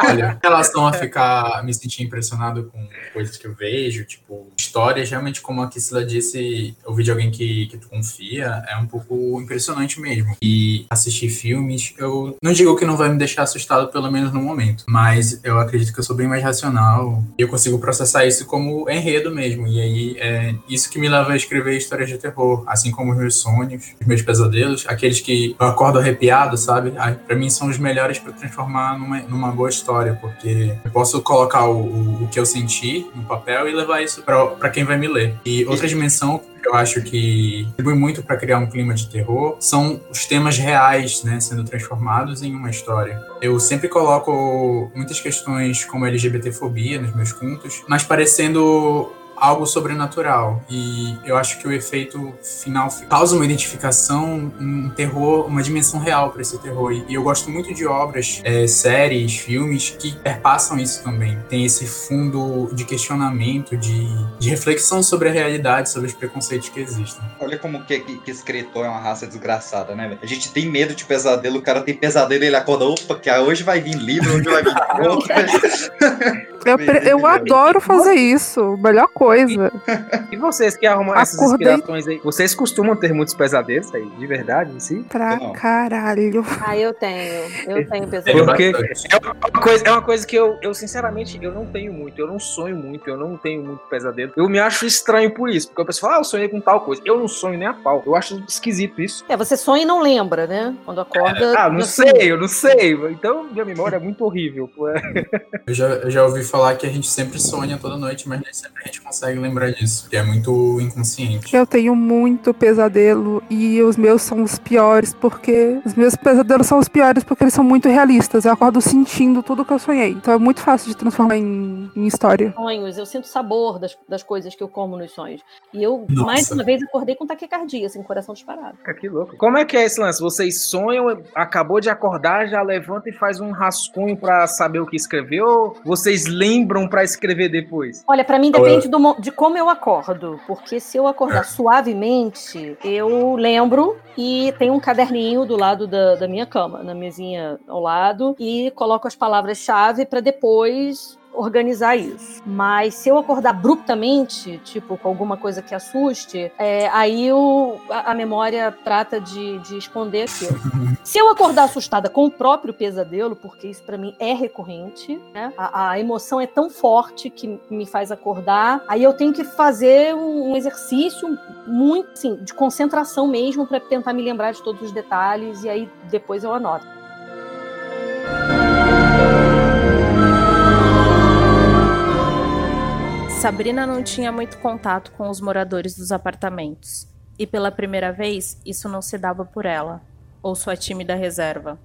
Olha, em relação a ficar me sentir impressionado com coisas que eu vejo, tipo, histórias, realmente, como a Kissila disse, ouvir de alguém que, que tu confia é um pouco impressionante mesmo. E assistir filmes, eu não digo que não vai me deixar assustado, pelo menos no momento, mas eu acredito que eu sou bem mais racional e eu consigo processar isso como enredo mesmo. E aí é isso que me leva a escrever histórias de terror, assim como os meus sonhos, os meus pesadelos, aqueles que eu acordo arrepiado, sabe? Pra mim são os melhores para transformar numa, numa boa história, porque eu posso colocar o, o, o que eu senti no papel e levar isso pra quem vai me ler. E outra dimensão eu acho que contribui muito para criar um clima de terror são os temas reais, né, sendo transformados em uma história. Eu sempre coloco muitas questões como LGBTfobia nos meus contos, mas parecendo algo sobrenatural. E eu acho que o efeito final causa uma identificação, um terror, uma dimensão real para esse terror. E eu gosto muito de obras, é, séries, filmes que perpassam isso também. Tem esse fundo de questionamento, de, de reflexão sobre a realidade, sobre os preconceitos que existem. Olha como que, que, que escritor é uma raça desgraçada, né, velho? A gente tem medo de pesadelo, o cara tem pesadelo e ele acorda, opa, que hoje vai vir livro, hoje vai vir. Eu, pre- eu adoro fazer isso. Melhor coisa. E vocês que arrumam essas Acordei- inspirações aí, vocês costumam ter muitos pesadelos aí, de verdade, em si? Pra caralho. Ah, eu tenho. Eu tenho pesadelo. Porque é uma coisa, é uma coisa que eu, eu, sinceramente, eu não tenho muito. Eu não sonho muito, eu não tenho muito pesadelo. Eu me acho estranho por isso. Porque a pessoa fala, ah, eu sonhei com tal coisa. Eu não sonho nem a pau. Eu acho esquisito isso. É, você sonha e não lembra, né? Quando acorda. Ah, não sei, sumiu. eu não sei. Então, minha memória é muito horrível. Eu já, eu já ouvi falar que a gente sempre sonha toda noite, mas nem sempre a gente consegue lembrar disso, porque é muito inconsciente. Eu tenho muito pesadelo e os meus são os piores porque os meus pesadelos são os piores porque eles são muito realistas. Eu acordo sentindo tudo que eu sonhei. Então é muito fácil de transformar em, em história. sonhos, eu sinto sabor das, das coisas que eu como nos sonhos. E eu, Nossa. mais uma vez, acordei com taquicardia, assim, coração disparado. Cara, Que louco. Como é que é esse lance? Vocês sonham, acabou de acordar, já levanta e faz um rascunho pra saber o que escreveu? Vocês lembram pra escrever depois? Olha, pra mim depende do de como eu acordo, porque se eu acordar suavemente, eu lembro e tem um caderninho do lado da, da minha cama, na mesinha ao lado, e coloco as palavras-chave pra depois organizar isso. Mas se eu acordar abruptamente, tipo com alguma coisa que assuste, é, aí a, a memória trata de, de esconder aquilo. Se eu acordar assustada com o próprio pesadelo, porque isso pra mim é recorrente, né? A, a emoção é tão forte que me faz acordar, aí eu tenho que fazer um, um exercício muito, assim, de concentração mesmo pra tentar me lembrar de todos os detalhes e aí depois eu anoto. Sabrina não tinha muito contato com os moradores dos apartamentos. E pela primeira vez, isso não se dava por ela, ou sua tímida reserva,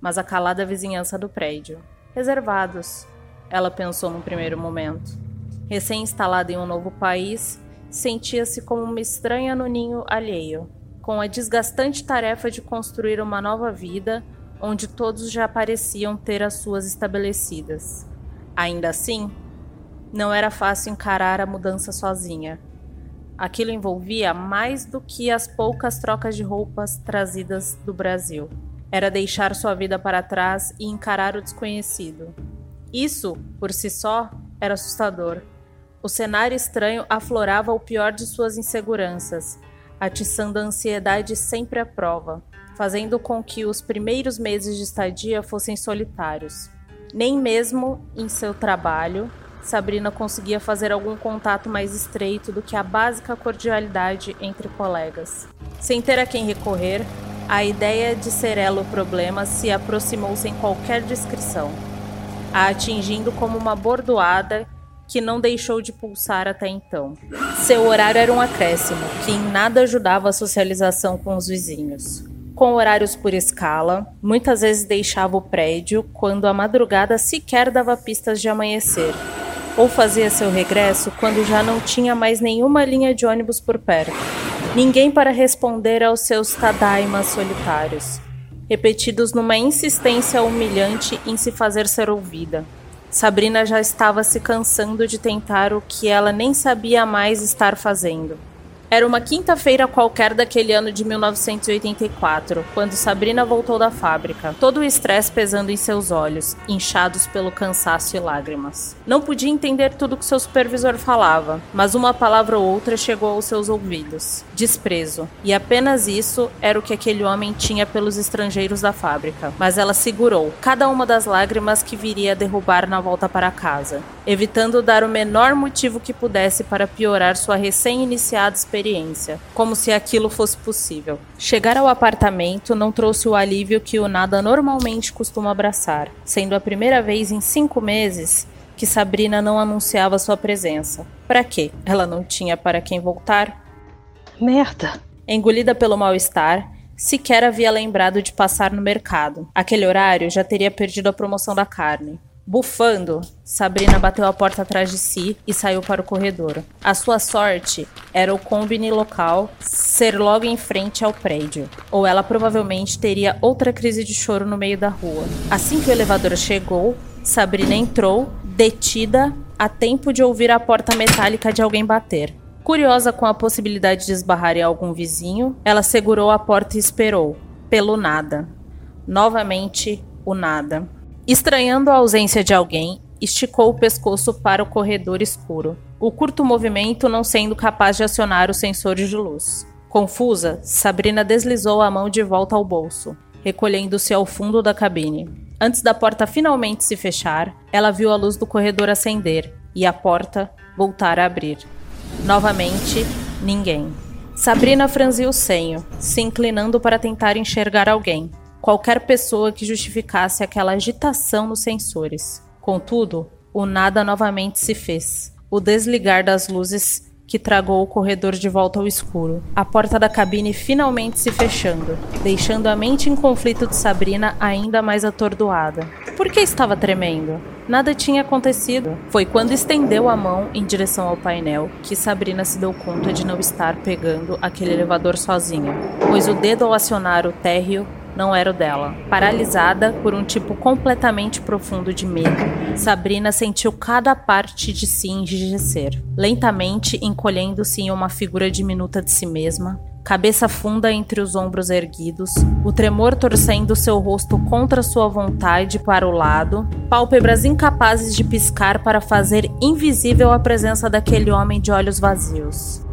mas a calada vizinhança do prédio. Reservados, ela pensou num primeiro momento. Recém-instalada em um novo país, sentia-se como uma estranha no ninho alheio, com a desgastante tarefa de construir uma nova vida onde todos já pareciam ter as suas estabelecidas. Ainda assim, não era fácil encarar a mudança sozinha. Aquilo envolvia mais do que as poucas trocas de roupas trazidas do Brasil. Era deixar sua vida para trás e encarar o desconhecido. Isso, por si só, era assustador. O cenário estranho aflorava o pior de suas inseguranças, atiçando a ansiedade sempre à prova, fazendo com que os primeiros meses de estadia fossem solitários. Nem mesmo em seu trabalho, Sabrina conseguia fazer algum contato mais estreito do que a básica cordialidade entre colegas. Sem ter a quem recorrer, a ideia de ser ela o problema se aproximou sem qualquer descrição, a atingindo como uma bordoada que não deixou de pulsar até então. Seu horário era um acréscimo, que em nada ajudava a socialização com os vizinhos. Com horários por escala, muitas vezes deixava o prédio quando a madrugada sequer dava pistas de amanhecer, ou fazia seu regresso quando já não tinha mais nenhuma linha de ônibus por perto. Ninguém para responder aos seus tadaimas solitários, repetidos numa insistência humilhante em se fazer ser ouvida. Sabrina já estava se cansando de tentar o que ela nem sabia mais estar fazendo. Era uma quinta-feira qualquer daquele ano de 1984, quando Sabrina voltou da fábrica, todo o estresse pesando em seus olhos, inchados pelo cansaço e lágrimas. Não podia entender tudo que seu supervisor falava, mas uma palavra ou outra chegou aos seus ouvidos: desprezo. E apenas isso era o que aquele homem tinha pelos estrangeiros da fábrica. Mas ela segurou cada uma das lágrimas que viria a derrubar na volta para casa, evitando dar o menor motivo que pudesse para piorar sua recém-iniciada experiência como se aquilo fosse possível. Chegar ao apartamento não trouxe o alívio que o nada normalmente costuma abraçar, sendo a primeira vez em cinco meses que Sabrina não anunciava sua presença. Para quê? Ela não tinha para quem voltar? Merda! Engolida pelo mal-estar, sequer havia lembrado de passar no mercado. Aquele horário já teria perdido a promoção da carne. Bufando, Sabrina bateu a porta atrás de si e saiu para o corredor. A sua sorte era o combine local ser logo em frente ao prédio, ou ela provavelmente teria outra crise de choro no meio da rua. Assim que o elevador chegou, Sabrina entrou, detida, a tempo de ouvir a porta metálica de alguém bater. Curiosa com a possibilidade de esbarrar em algum vizinho, ela segurou a porta e esperou, pelo nada. Novamente, o nada. Estranhando a ausência de alguém, esticou o pescoço para o corredor escuro, o curto movimento não sendo capaz de acionar os sensores de luz. Confusa, Sabrina deslizou a mão de volta ao bolso, recolhendo-se ao fundo da cabine. Antes da porta finalmente se fechar, ela viu a luz do corredor acender e a porta voltar a abrir. Novamente, ninguém. Sabrina franziu o senho, se inclinando para tentar enxergar alguém, qualquer pessoa que justificasse aquela agitação nos sensores. Contudo, o nada novamente se fez. O desligar das luzes que tragou o corredor de volta ao escuro. A porta da cabine finalmente se fechando, deixando a mente em conflito de Sabrina ainda mais atordoada. Por que estava tremendo? Nada tinha acontecido. Foi quando estendeu a mão em direção ao painel que Sabrina se deu conta de não estar pegando aquele elevador sozinha, pois o dedo ao acionar o térreo não era o dela. Paralisada por um tipo completamente profundo de medo, Sabrina sentiu cada parte de si enrijecer, lentamente encolhendo-se em uma figura diminuta de si mesma, cabeça funda entre os ombros erguidos, o tremor torcendo seu rosto contra sua vontade para o lado, pálpebras incapazes de piscar para fazer invisível a presença daquele homem de olhos vazios.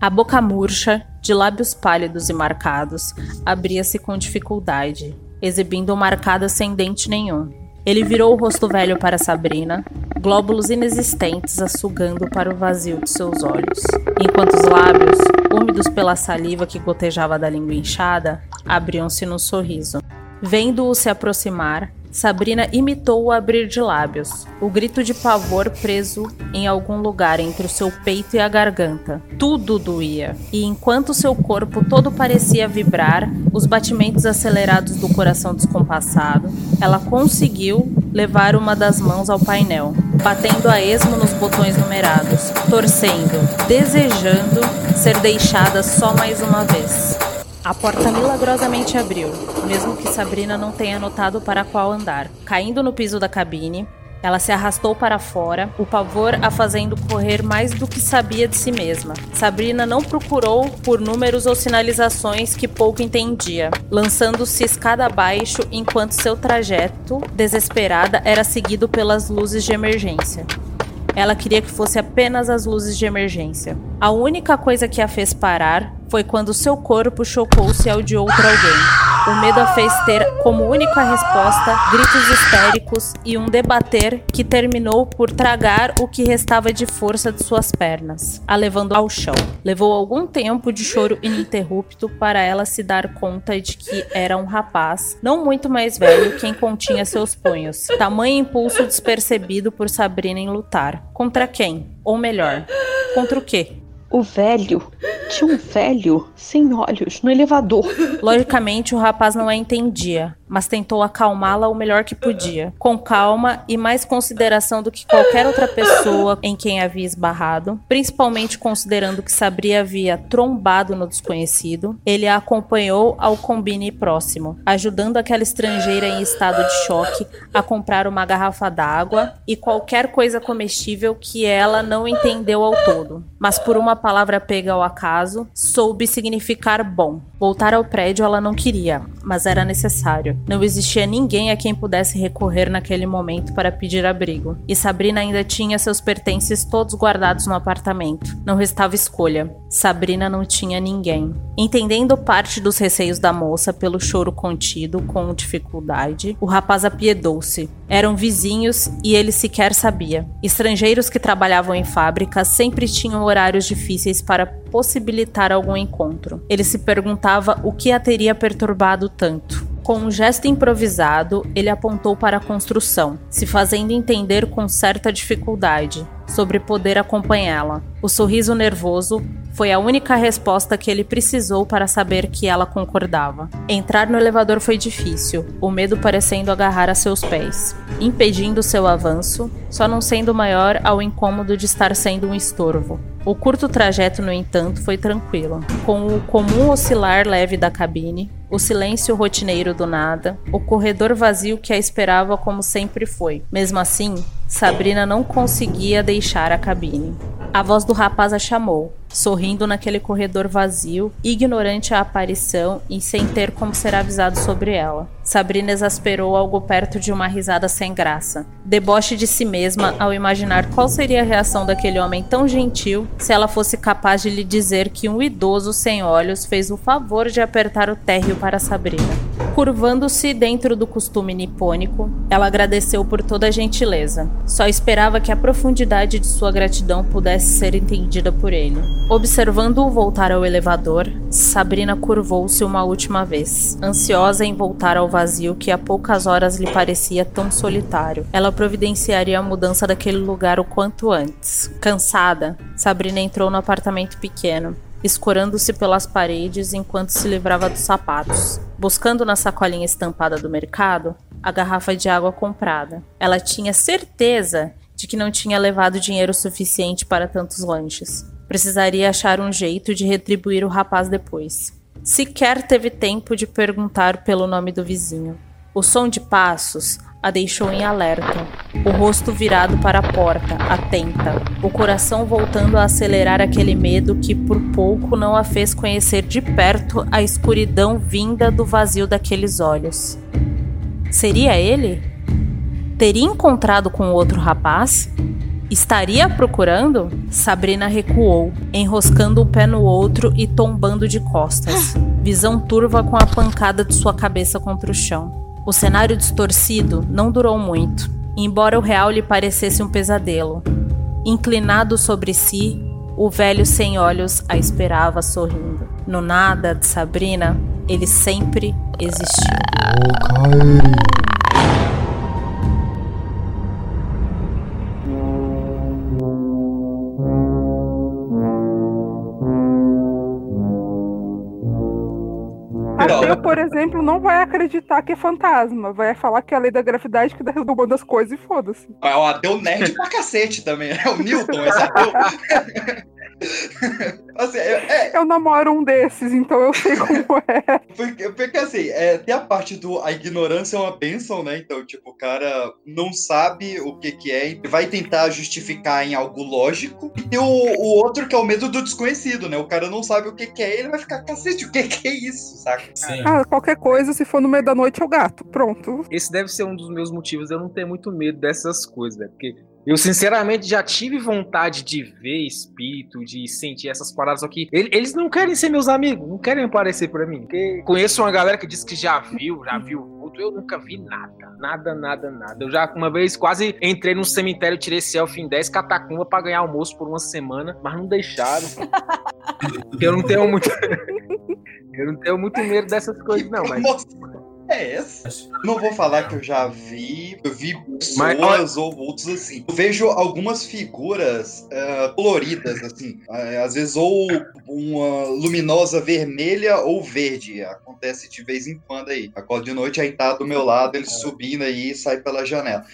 A boca murcha, de lábios pálidos e marcados, abria-se com dificuldade, exibindo um marcado sem dente nenhum. Ele virou o rosto velho para Sabrina, glóbulos inexistentes assugando para o vazio de seus olhos, enquanto os lábios, úmidos pela saliva que gotejava da língua inchada, abriam-se num sorriso. Vendo-o se aproximar, Sabrina imitou o abrir de lábios, o grito de pavor preso em algum lugar entre o seu peito e a garganta. Tudo doía, e enquanto seu corpo todo parecia vibrar, os batimentos acelerados do coração descompassado, ela conseguiu levar uma das mãos ao painel, batendo a esmo nos botões numerados, torcendo, desejando ser deixada só mais uma vez. A porta milagrosamente abriu, mesmo que Sabrina não tenha notado para qual andar. Caindo no piso da cabine, ela se arrastou para fora, o pavor a fazendo correr mais do que sabia de si mesma. Sabrina não procurou por números ou sinalizações que pouco entendia, lançando-se escada abaixo enquanto seu trajeto, desesperada, era seguido pelas luzes de emergência. Ela queria que fosse apenas as luzes de emergência. A única coisa que a fez parar foi quando seu corpo chocou-se ao de outro alguém. O medo a fez ter como única resposta gritos histéricos e um debater que terminou por tragar o que restava de força de suas pernas, a levando ao chão. Levou algum tempo de choro ininterrupto para ela se dar conta de que era um rapaz, não muito mais velho, quem continha seus punhos. Tamanho impulso despercebido por Sabrina em lutar. Contra quem? Ou melhor, contra o quê? O velho. Tinha um velho sem olhos no elevador. Logicamente, o rapaz não a entendia, mas tentou acalmá-la o melhor que podia, com calma e mais consideração do que qualquer outra pessoa em quem havia esbarrado, principalmente considerando que Sabri havia trombado no desconhecido. Ele a acompanhou ao combine próximo, ajudando aquela estrangeira em estado de choque a comprar uma garrafa d'água e qualquer coisa comestível que ela não entendeu ao todo, mas por uma palavra pega ao acaso, soube significar bom. Voltar ao prédio ela não queria, mas era necessário. Não existia ninguém a quem pudesse recorrer naquele momento para pedir abrigo. E Sabrina ainda tinha seus pertences todos guardados no apartamento. Não restava escolha. Sabrina não tinha ninguém. Entendendo parte dos receios da moça pelo choro contido com dificuldade, o rapaz apiedou-se. Eram vizinhos e ele sequer sabia. Estrangeiros que trabalhavam em fábricas sempre tinham horários difíceis para possibilitar algum encontro. Ele se perguntava o que a teria perturbado tanto. Com um gesto improvisado, ele apontou para a construção, se fazendo entender com certa dificuldade sobre poder acompanhá-la. O sorriso nervoso foi a única resposta que ele precisou para saber que ela concordava. Entrar no elevador foi difícil, o medo parecendo agarrar a seus pés, impedindo seu avanço, só não sendo maior ao incômodo de estar sendo um estorvo. O curto trajeto, no entanto, foi tranquilo, com o comum oscilar leve da cabine, o silêncio rotineiro do nada, o corredor vazio que a esperava como sempre foi. Mesmo assim, Sabrina não conseguia deixar a cabine. A voz do rapaz a chamou, sorrindo naquele corredor vazio, ignorante a aparição e sem ter como ser avisado sobre ela. Sabrina exasperou algo perto de uma risada sem graça. Deboche de si mesma ao imaginar qual seria a reação daquele homem tão gentil se ela fosse capaz de lhe dizer que um idoso sem olhos fez o favor de apertar o térreo para Sabrina. Curvando-se dentro do costume nipônico, ela agradeceu por toda a gentileza. Só esperava que a profundidade de sua gratidão pudesse ser entendida por ele. Observando-o voltar ao elevador, Sabrina curvou-se uma última vez, ansiosa em voltar ao vazio que há poucas horas lhe parecia tão solitário. Ela providenciaria a mudança daquele lugar o quanto antes. Cansada, Sabrina entrou no apartamento pequeno, escorando-se pelas paredes enquanto se livrava dos sapatos, buscando na sacolinha estampada do mercado a garrafa de água comprada. Ela tinha certeza de que não tinha levado dinheiro suficiente para tantos lanches. Precisaria achar um jeito de retribuir o rapaz depois. Sequer teve tempo de perguntar pelo nome do vizinho. O som de passos a deixou em alerta, o rosto virado para a porta, atenta, o coração voltando a acelerar aquele medo que por pouco não a fez conhecer de perto a escuridão vinda do vazio daqueles olhos. Seria ele? Teria encontrado com outro rapaz? Estaria procurando? Sabrina recuou, enroscando um pé no outro e tombando de costas, visão turva com a pancada de sua cabeça contra o chão. O cenário distorcido não durou muito, embora o real lhe parecesse um pesadelo. Inclinado sobre si, o velho sem olhos a esperava sorrindo. No nada de Sabrina, ele sempre existiu. Eu, exemplo, não vai acreditar que é fantasma. Vai falar que é a lei da gravidade que derrubou das coisas e foda-se. É um ateu nerd pra cacete também. É o Newton, esse assim, é, Eu namoro um desses, então eu sei como é. Porque, porque assim, é, tem a parte do a ignorância é uma bênção, né? Então, tipo, o cara não sabe o que que é e vai tentar justificar em algo lógico. E tem o, o outro que é o medo do desconhecido, né? O cara não sabe o que que é e ele vai ficar, cacete, o que que é isso, saca? Ah, qualquer coisa, se for no meio da noite, é o gato. Pronto. Esse deve ser um dos meus motivos de eu não ter muito medo dessas coisas, velho. Porque Eu, sinceramente, já tive vontade de ver espírito, de sentir essas paradas, só que ele- eles não querem ser meus amigos, não querem aparecer pra mim. Porque conheço uma galera que diz que já viu, já viu vulto, eu nunca vi nada. Nada, nada, nada. Eu já, uma vez, quase entrei num cemitério, tirei selfie em 10 catacumba pra ganhar almoço por uma semana, mas não deixaram. Eu não tenho muito... eu não tenho muito medo dessas coisas, não, mas... É essa? Não vou falar que eu já vi. Eu vi pessoas Mas, ou outros assim. Eu vejo algumas figuras ah, coloridas, assim. Ah, às vezes, ou uma luminosa vermelha ou verde. Acontece de vez em quando aí. Acordo de noite, aí tá do meu lado, ele subindo aí e sai pela janela.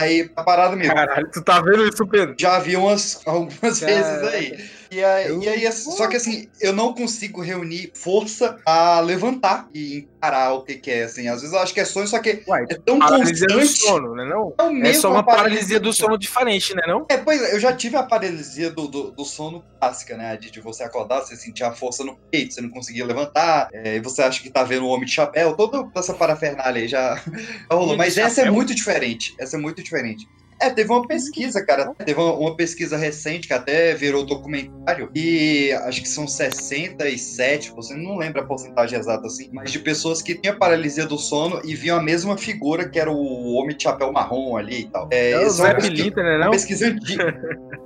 Aí, a parada mesmo. Caralho, tu tá vendo isso, Pedro? Já vi umas, algumas Cara. vezes aí. E aí, e aí, só que assim, eu não consigo reunir força a levantar e encarar o que, que é, assim. Às vezes eu acho que é sonho, só que é tão Paralisia do constante. sono, né não? É o É só uma a paralisia paralisia do do sono diferente, né não? É, pois é, eu já tive a paralisia do, do, do sono clássica, né? De, de você acordar, você sentir a força no peito, você não conseguia levantar, é, e você acha que tá vendo o homem de chapéu, toda essa parafernália aí já, já rolou. Mas essa é muito diferente. Essa é muito diferente. É, teve uma pesquisa, cara. Teve uma, uma pesquisa recente que até virou documentário. E acho que são 67%, você não lembra a porcentagem exata assim, mas de pessoas que tinham paralisia do sono e viam a mesma figura que era o homem de chapéu marrom ali e tal. É, É o essa é uma Zé Pilintra, né, uma não? pesquisa antiga.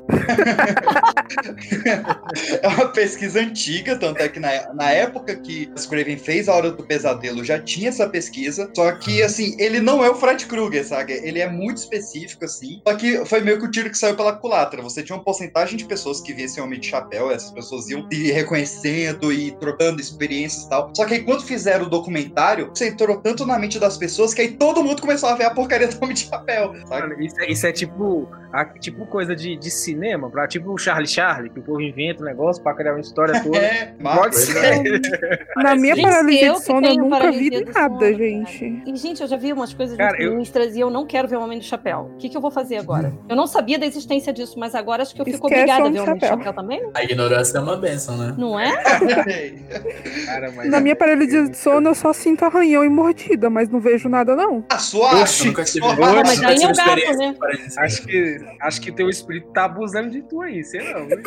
é uma pesquisa antiga, tanto é que na, na época que Craven fez A Hora do Pesadelo já tinha essa pesquisa, só que, assim, ele não é o Fred Krueger, sabe? Ele é muito específico, assim, só que foi meio que o tiro que saiu pela culatra. Você tinha uma porcentagem de pessoas que via esse homem de chapéu, essas pessoas iam se reconhecendo e trocando experiências e tal. Só que aí quando fizeram o documentário, você entrou tanto na mente das pessoas que aí todo mundo começou a ver a porcaria do homem de chapéu? Mano, isso, é, isso é tipo, a- tipo coisa de, de cinema, pra, tipo o Charlie Charlie, que o povo inventa um negócio pra criar uma história toda. É, Pode ser. Na minha Gente, paralisia eu de sono, eu nunca vi nada, sono, gente. E, gente, eu já vi umas coisas Cara, eu- e eu não quero ver o Homem do Chapéu. O que, que eu vou fazer agora? Eu não sabia da existência disso, mas agora acho que eu fico Esquece obrigada o a ver o Homem do Chapéu. Chapéu também. A ignorância é uma benção, né? Não é? Cara, mas... Na minha paralisia de sono, eu só sinto arranhão e mordida, mas não vejo nada, não. A sua Oxi, nunca tive nunca mas aí tive é o gato, né? Acho que, acho que teu espírito tá abusando de tu aí, sei não.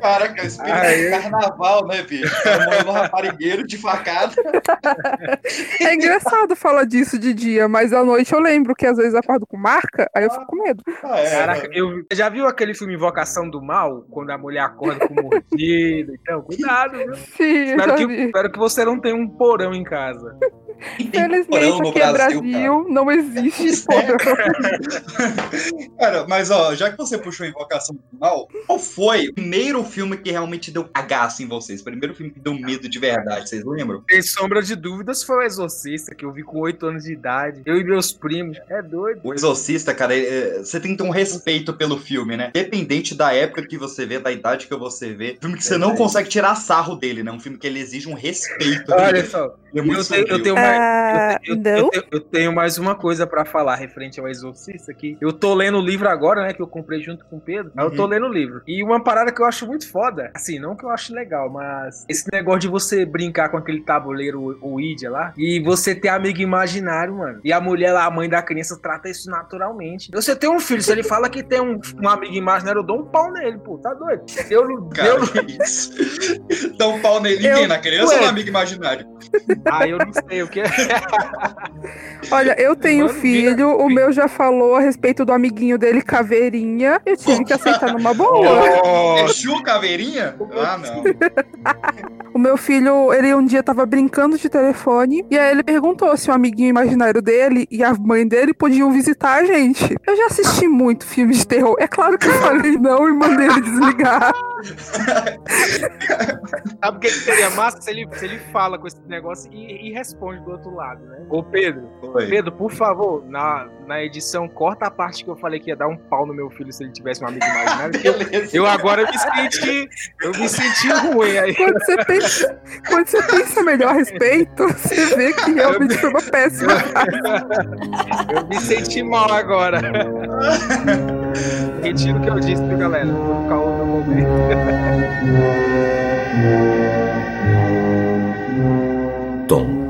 Caraca, espírito Ah, de eu- carnaval, né, bicho? Tá morrendo um raparigueiro de facada. É engraçado falar disso de dia, mas à noite eu lembro que às vezes eu acordo com marca, aí eu fico com medo. Ah, é, Caraca, eu, você já viu aquele filme Invocação do Mal? Quando a mulher acorda com mordida? Então, cuidado, viu? Sim, eu Espero já que, vi. espero que você não tenha um porão em casa. Tem porão Felizmente no aqui é Brasil, Brasil, não existe porão. Cara, mas ó, já que você puxou Invocação do Mal, qual foi o primeiro filme que realmente deu cagaço em vocês? O primeiro filme que deu medo de verdade, vocês lembram? Sem sombra de dúvidas, foi o Exorcista, que eu vi com 8 anos de idade. Eu e meus primos. É doido. O Exorcista, cara, é- você tem que ter um respeito pelo filme, né? Dependente da época que você vê, da idade que você vê. Filme que você não consegue tirar sarro dele, né? Um filme que ele exige um respeito. Olha só, é eu, tenho, eu, mais, Ah, eu, tenho- eu tenho mais uma coisa pra falar referente ao Exorcista aqui. Eu tô lendo o livro agora, né? Que eu comprei junto com o Pedro. Aí eu tô Uhum. lendo o livro. E uma parada que eu acho muito foda, assim, não que eu acho legal, mas esse negócio de você brincar com aquele tabuleiro o Ouija lá e você ter amigo imaginário, mano. E a mulher lá, a mãe da criança, trata isso naturalmente. Você tem um filho, se ele fala que tem um, um amigo imaginário, eu dou um pau nele, pô, tá doido? Eu não. Cara, eu isso? Dá um pau nele, ninguém, Eu- na criança ou Ué. no amigo imaginário? Ah, eu não sei o que é. Olha, eu tenho Mano, filho, o meu já falou a respeito do amiguinho dele, Caveirinha. Eu tive que aceitar numa boa. É Chu Caveirinha? Ah, não. O meu filho, ele um dia tava brincando de telefone e aí ele perguntou se o amiguinho imaginário dele e a mãe dele podiam visitar a gente. Eu já assisti muito filme de terror. É claro que eu falei não e mandei ele desligar. Sabe o que seria massa se ele, se ele fala com esse negócio e, e responde do outro lado, né? Ô Pedro, Oi. Pedro, por favor, na, na edição, corta a parte que eu falei que ia dar um pau no meu filho se ele tivesse um amigo imaginário. Beleza. eu agora me senti. Eu me senti ruim aí. Quando você pensa, quando você pensa melhor a respeito, você vê que realmente foi uma péssima Eu me senti mal agora. Retiro o que eu disse, viu, galera? Vou ficar outro momento. Tom.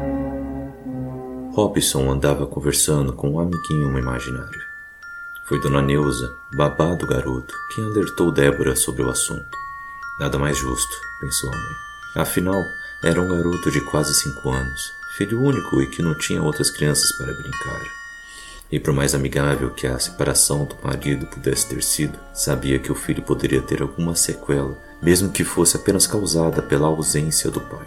Robson andava conversando com um amiguinho imaginário. Foi Dona Neuza, babá do garoto, quem alertou Débora sobre o assunto. Nada mais justo, pensou a mãe. Afinal, era um garoto de quase cinco anos, filho único e que não tinha outras crianças para brincar. E por mais amigável que a separação do marido pudesse ter sido, sabia que o filho poderia ter alguma sequela, mesmo que fosse apenas causada pela ausência do pai.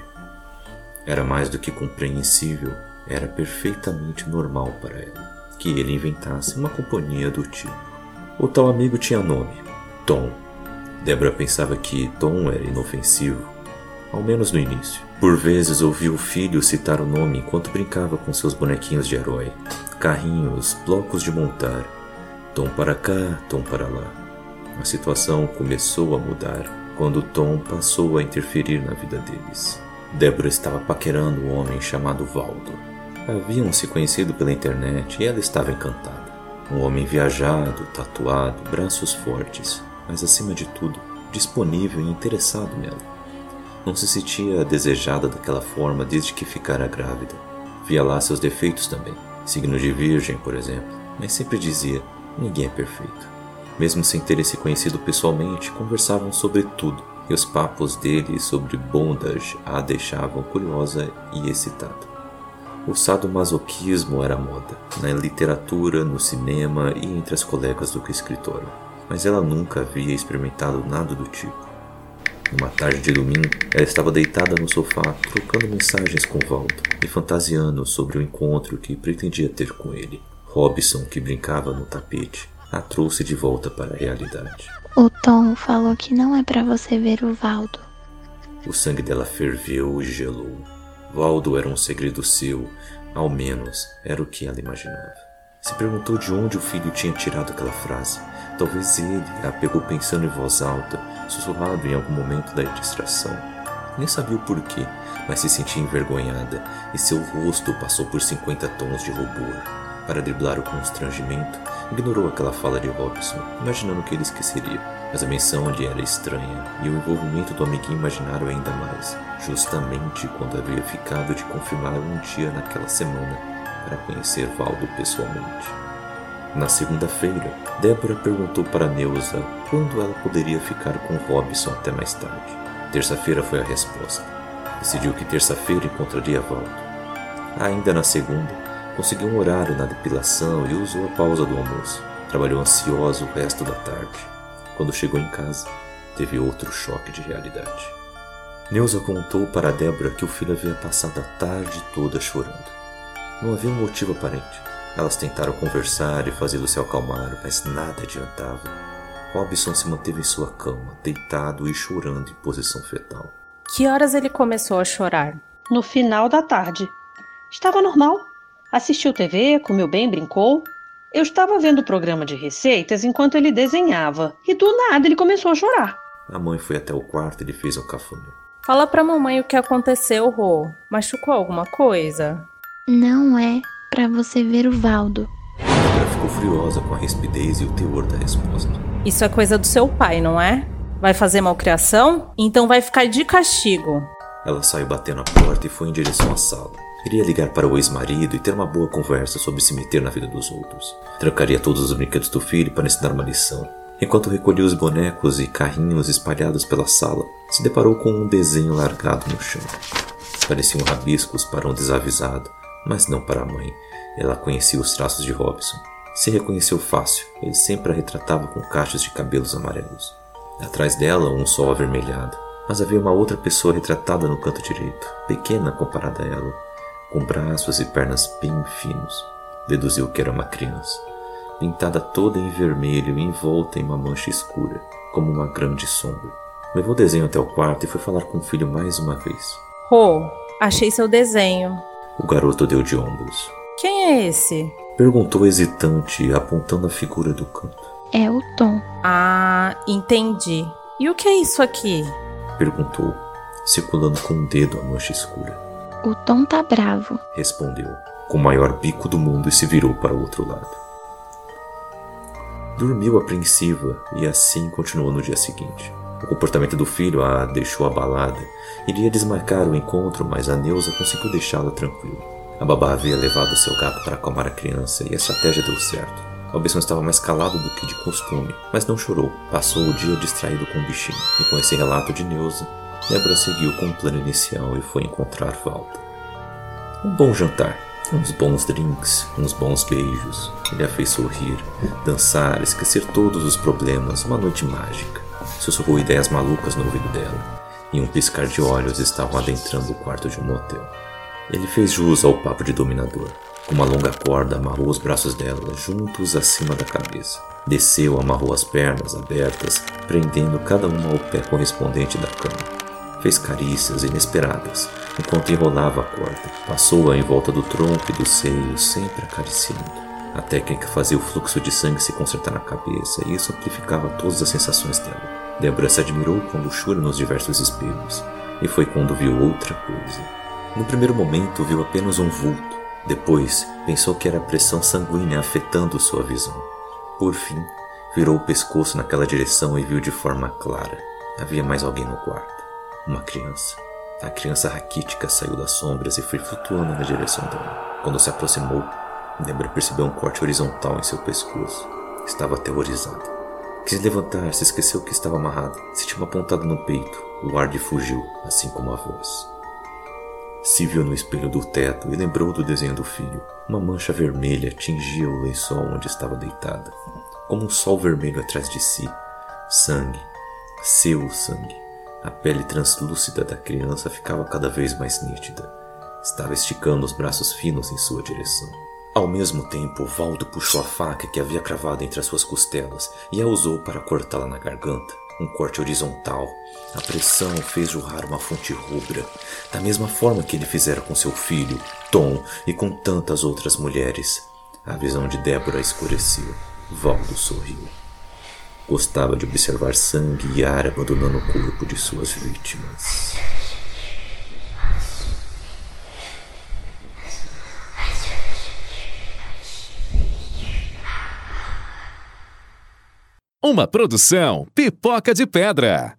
Era mais do que compreensível, era perfeitamente normal para ela que ele inventasse uma companhia do tipo. O tal amigo tinha nome: Tom. Débora pensava que Tom era inofensivo, ao menos no início. Por vezes ouvia o filho citar o nome enquanto brincava com seus bonequinhos de herói, carrinhos, blocos de montar. Tom para cá, Tom para lá. A situação começou a mudar quando Tom passou a interferir na vida deles. Débora estava paquerando um homem chamado Valdo. Haviam se conhecido pela internet e ela estava encantada. Um homem viajado, tatuado, braços fortes, mas acima de tudo, disponível e interessado nela. Não se sentia desejada daquela forma desde que ficara grávida. Via lá seus defeitos também, signo de virgem, por exemplo, mas sempre dizia: ninguém é perfeito. Mesmo sem terem se conhecido pessoalmente, conversavam sobre tudo, e os papos dele sobre bondage a deixavam curiosa e excitada. O sadomasoquismo era moda, na literatura, no cinema e entre as colegas do escritório, mas ela nunca havia experimentado nada do tipo. Numa tarde de domingo, ela estava deitada no sofá, trocando mensagens com Valdo e fantasiando sobre o encontro que pretendia ter com ele. Robson, que brincava no tapete, a trouxe de volta para a realidade. O Tom falou que não é para você ver o Valdo. O sangue dela ferveu e gelou. Valdo era um segredo seu, ao menos era o que ela imaginava. Se perguntou de onde o filho tinha tirado aquela frase. Talvez ele a pegou pensando em voz alta, sussurrado em algum momento da distração. Nem sabia o porquê, mas se sentia envergonhada e seu rosto passou por 50 tons de rubor. Para driblar o constrangimento, ignorou aquela fala de Robson, imaginando que ele esqueceria. Mas a menção lhe era estranha e o envolvimento do amiguinho imaginário ainda mais, justamente quando havia ficado de confirmar um dia naquela semana para conhecer Valdo pessoalmente. Na segunda-feira, Débora perguntou para Neuza quando ela poderia ficar com Robson até mais tarde. Terça-feira foi a resposta. Decidiu que terça-feira encontraria Valdo. Ainda na segunda, conseguiu um horário na depilação e usou a pausa do almoço. Trabalhou ansiosa o resto da tarde. Quando chegou em casa, teve outro choque de realidade. Neuza contou para Débora que o filho havia passado a tarde toda chorando. Não havia um motivo aparente. Elas tentaram conversar e fazê-lo se acalmar, mas nada adiantava. Robson se manteve em sua cama, deitado e chorando em posição fetal. Que horas ele começou a chorar? No final da tarde. Estava normal. Assistiu TV, comeu bem, brincou. Eu estava vendo o programa de receitas enquanto ele desenhava, e do nada ele começou a chorar. A mãe foi até o quarto e lhe fez um cafuné. Fala pra mamãe o que aconteceu, Rô. Machucou alguma coisa? Não é para você ver o Valdo. Débora ficou furiosa com a rispidez e o teor da resposta. Isso é coisa do seu pai, não é? Vai fazer malcriação? Então vai ficar de castigo. Ela saiu batendo a porta e foi em direção à sala. Queria ligar para o ex-marido e ter uma boa conversa sobre se meter na vida dos outros. Trancaria todos os brinquedos do filho para ensinar uma lição. Enquanto recolhia os bonecos e carrinhos espalhados pela sala, se deparou com um desenho largado no chão. Pareciam rabiscos para um desavisado, mas não para a mãe. Ela conhecia os traços de Robson. Se reconheceu fácil, ele sempre a retratava com cachos de cabelos amarelos. Atrás dela, um sol avermelhado, mas havia uma outra pessoa retratada no canto direito, pequena comparada a ela, com braços e pernas bem finos. Deduziu que era uma criança, pintada toda em vermelho e envolta em uma mancha escura, como uma grande sombra. Levou o desenho até o quarto e foi falar com o filho mais uma vez. Rô, achei seu desenho. O garoto deu de ombros. Quem é esse? Perguntou hesitante, apontando a figura do canto. É o Tom. Ah, entendi. E o que é isso aqui? Perguntou, circulando com o um dedo a mancha escura. O Tom tá bravo. Respondeu, com o maior bico do mundo e se virou para o outro lado. Dormiu apreensiva e assim continuou no dia seguinte. O comportamento do filho a deixou abalada. Iria desmarcar o encontro, mas a Neuza conseguiu deixá-la tranquila. A babá havia levado seu gato para acalmar a criança e a estratégia deu certo. Cabeção estava mais calado do que de costume, mas não chorou. Passou o dia distraído com o bichinho. E com esse relato de Neuza, Débora seguiu com o plano inicial e foi encontrar Walter. Um bom jantar, uns bons drinks, uns bons beijos. Ele a fez sorrir, dançar, esquecer todos os problemas, uma noite mágica. Sussurrou ideias malucas no ouvido dela, e um piscar de olhos estavam adentrando o quarto de um motel. Ele fez jus ao papo de dominador. Com uma longa corda, amarrou os braços dela juntos acima da cabeça. Desceu, amarrou as pernas abertas, prendendo cada uma ao pé correspondente da cama. Fez carícias inesperadas, enquanto enrolava a corda. Passou-a em volta do tronco e do seio, sempre acariciando. A técnica fazia o fluxo de sangue se consertar na cabeça e isso amplificava todas as sensações dela. Débora se admirou com luxúria nos diversos espelhos, e foi quando viu outra coisa. No primeiro momento, viu apenas um vulto. Depois, pensou que era a pressão sanguínea afetando sua visão. Por fim, virou o pescoço naquela direção e viu de forma clara. Havia mais alguém no quarto. Uma criança. A criança raquítica saiu das sombras e foi flutuando na direção dela. Quando se aproximou, Débora percebeu um corte horizontal em seu pescoço. Estava aterrorizada. Quis levantar, se esqueceu que estava amarrada. Sentiu uma pontada no peito. O ar lhe fugiu, assim como a voz. Se viu no espelho do teto e lembrou do desenho do filho. Uma mancha vermelha tingia o lençol onde estava deitada, como um sol vermelho atrás de si. Sangue. Seu sangue. A pele translúcida da criança ficava cada vez mais nítida. Estava esticando os braços finos em sua direção. Ao mesmo tempo, Valdo puxou a faca que havia cravado entre as suas costelas e a usou para cortá-la na garganta. Um corte horizontal. A pressão fez jorrar uma fonte rubra, da mesma forma que ele fizera com seu filho, Tom, e com tantas outras mulheres. A visão de Débora escureceu. Valdo sorriu. Gostava de observar sangue e ar abandonando o corpo de suas vítimas. Uma produção Pipoca de Pedra.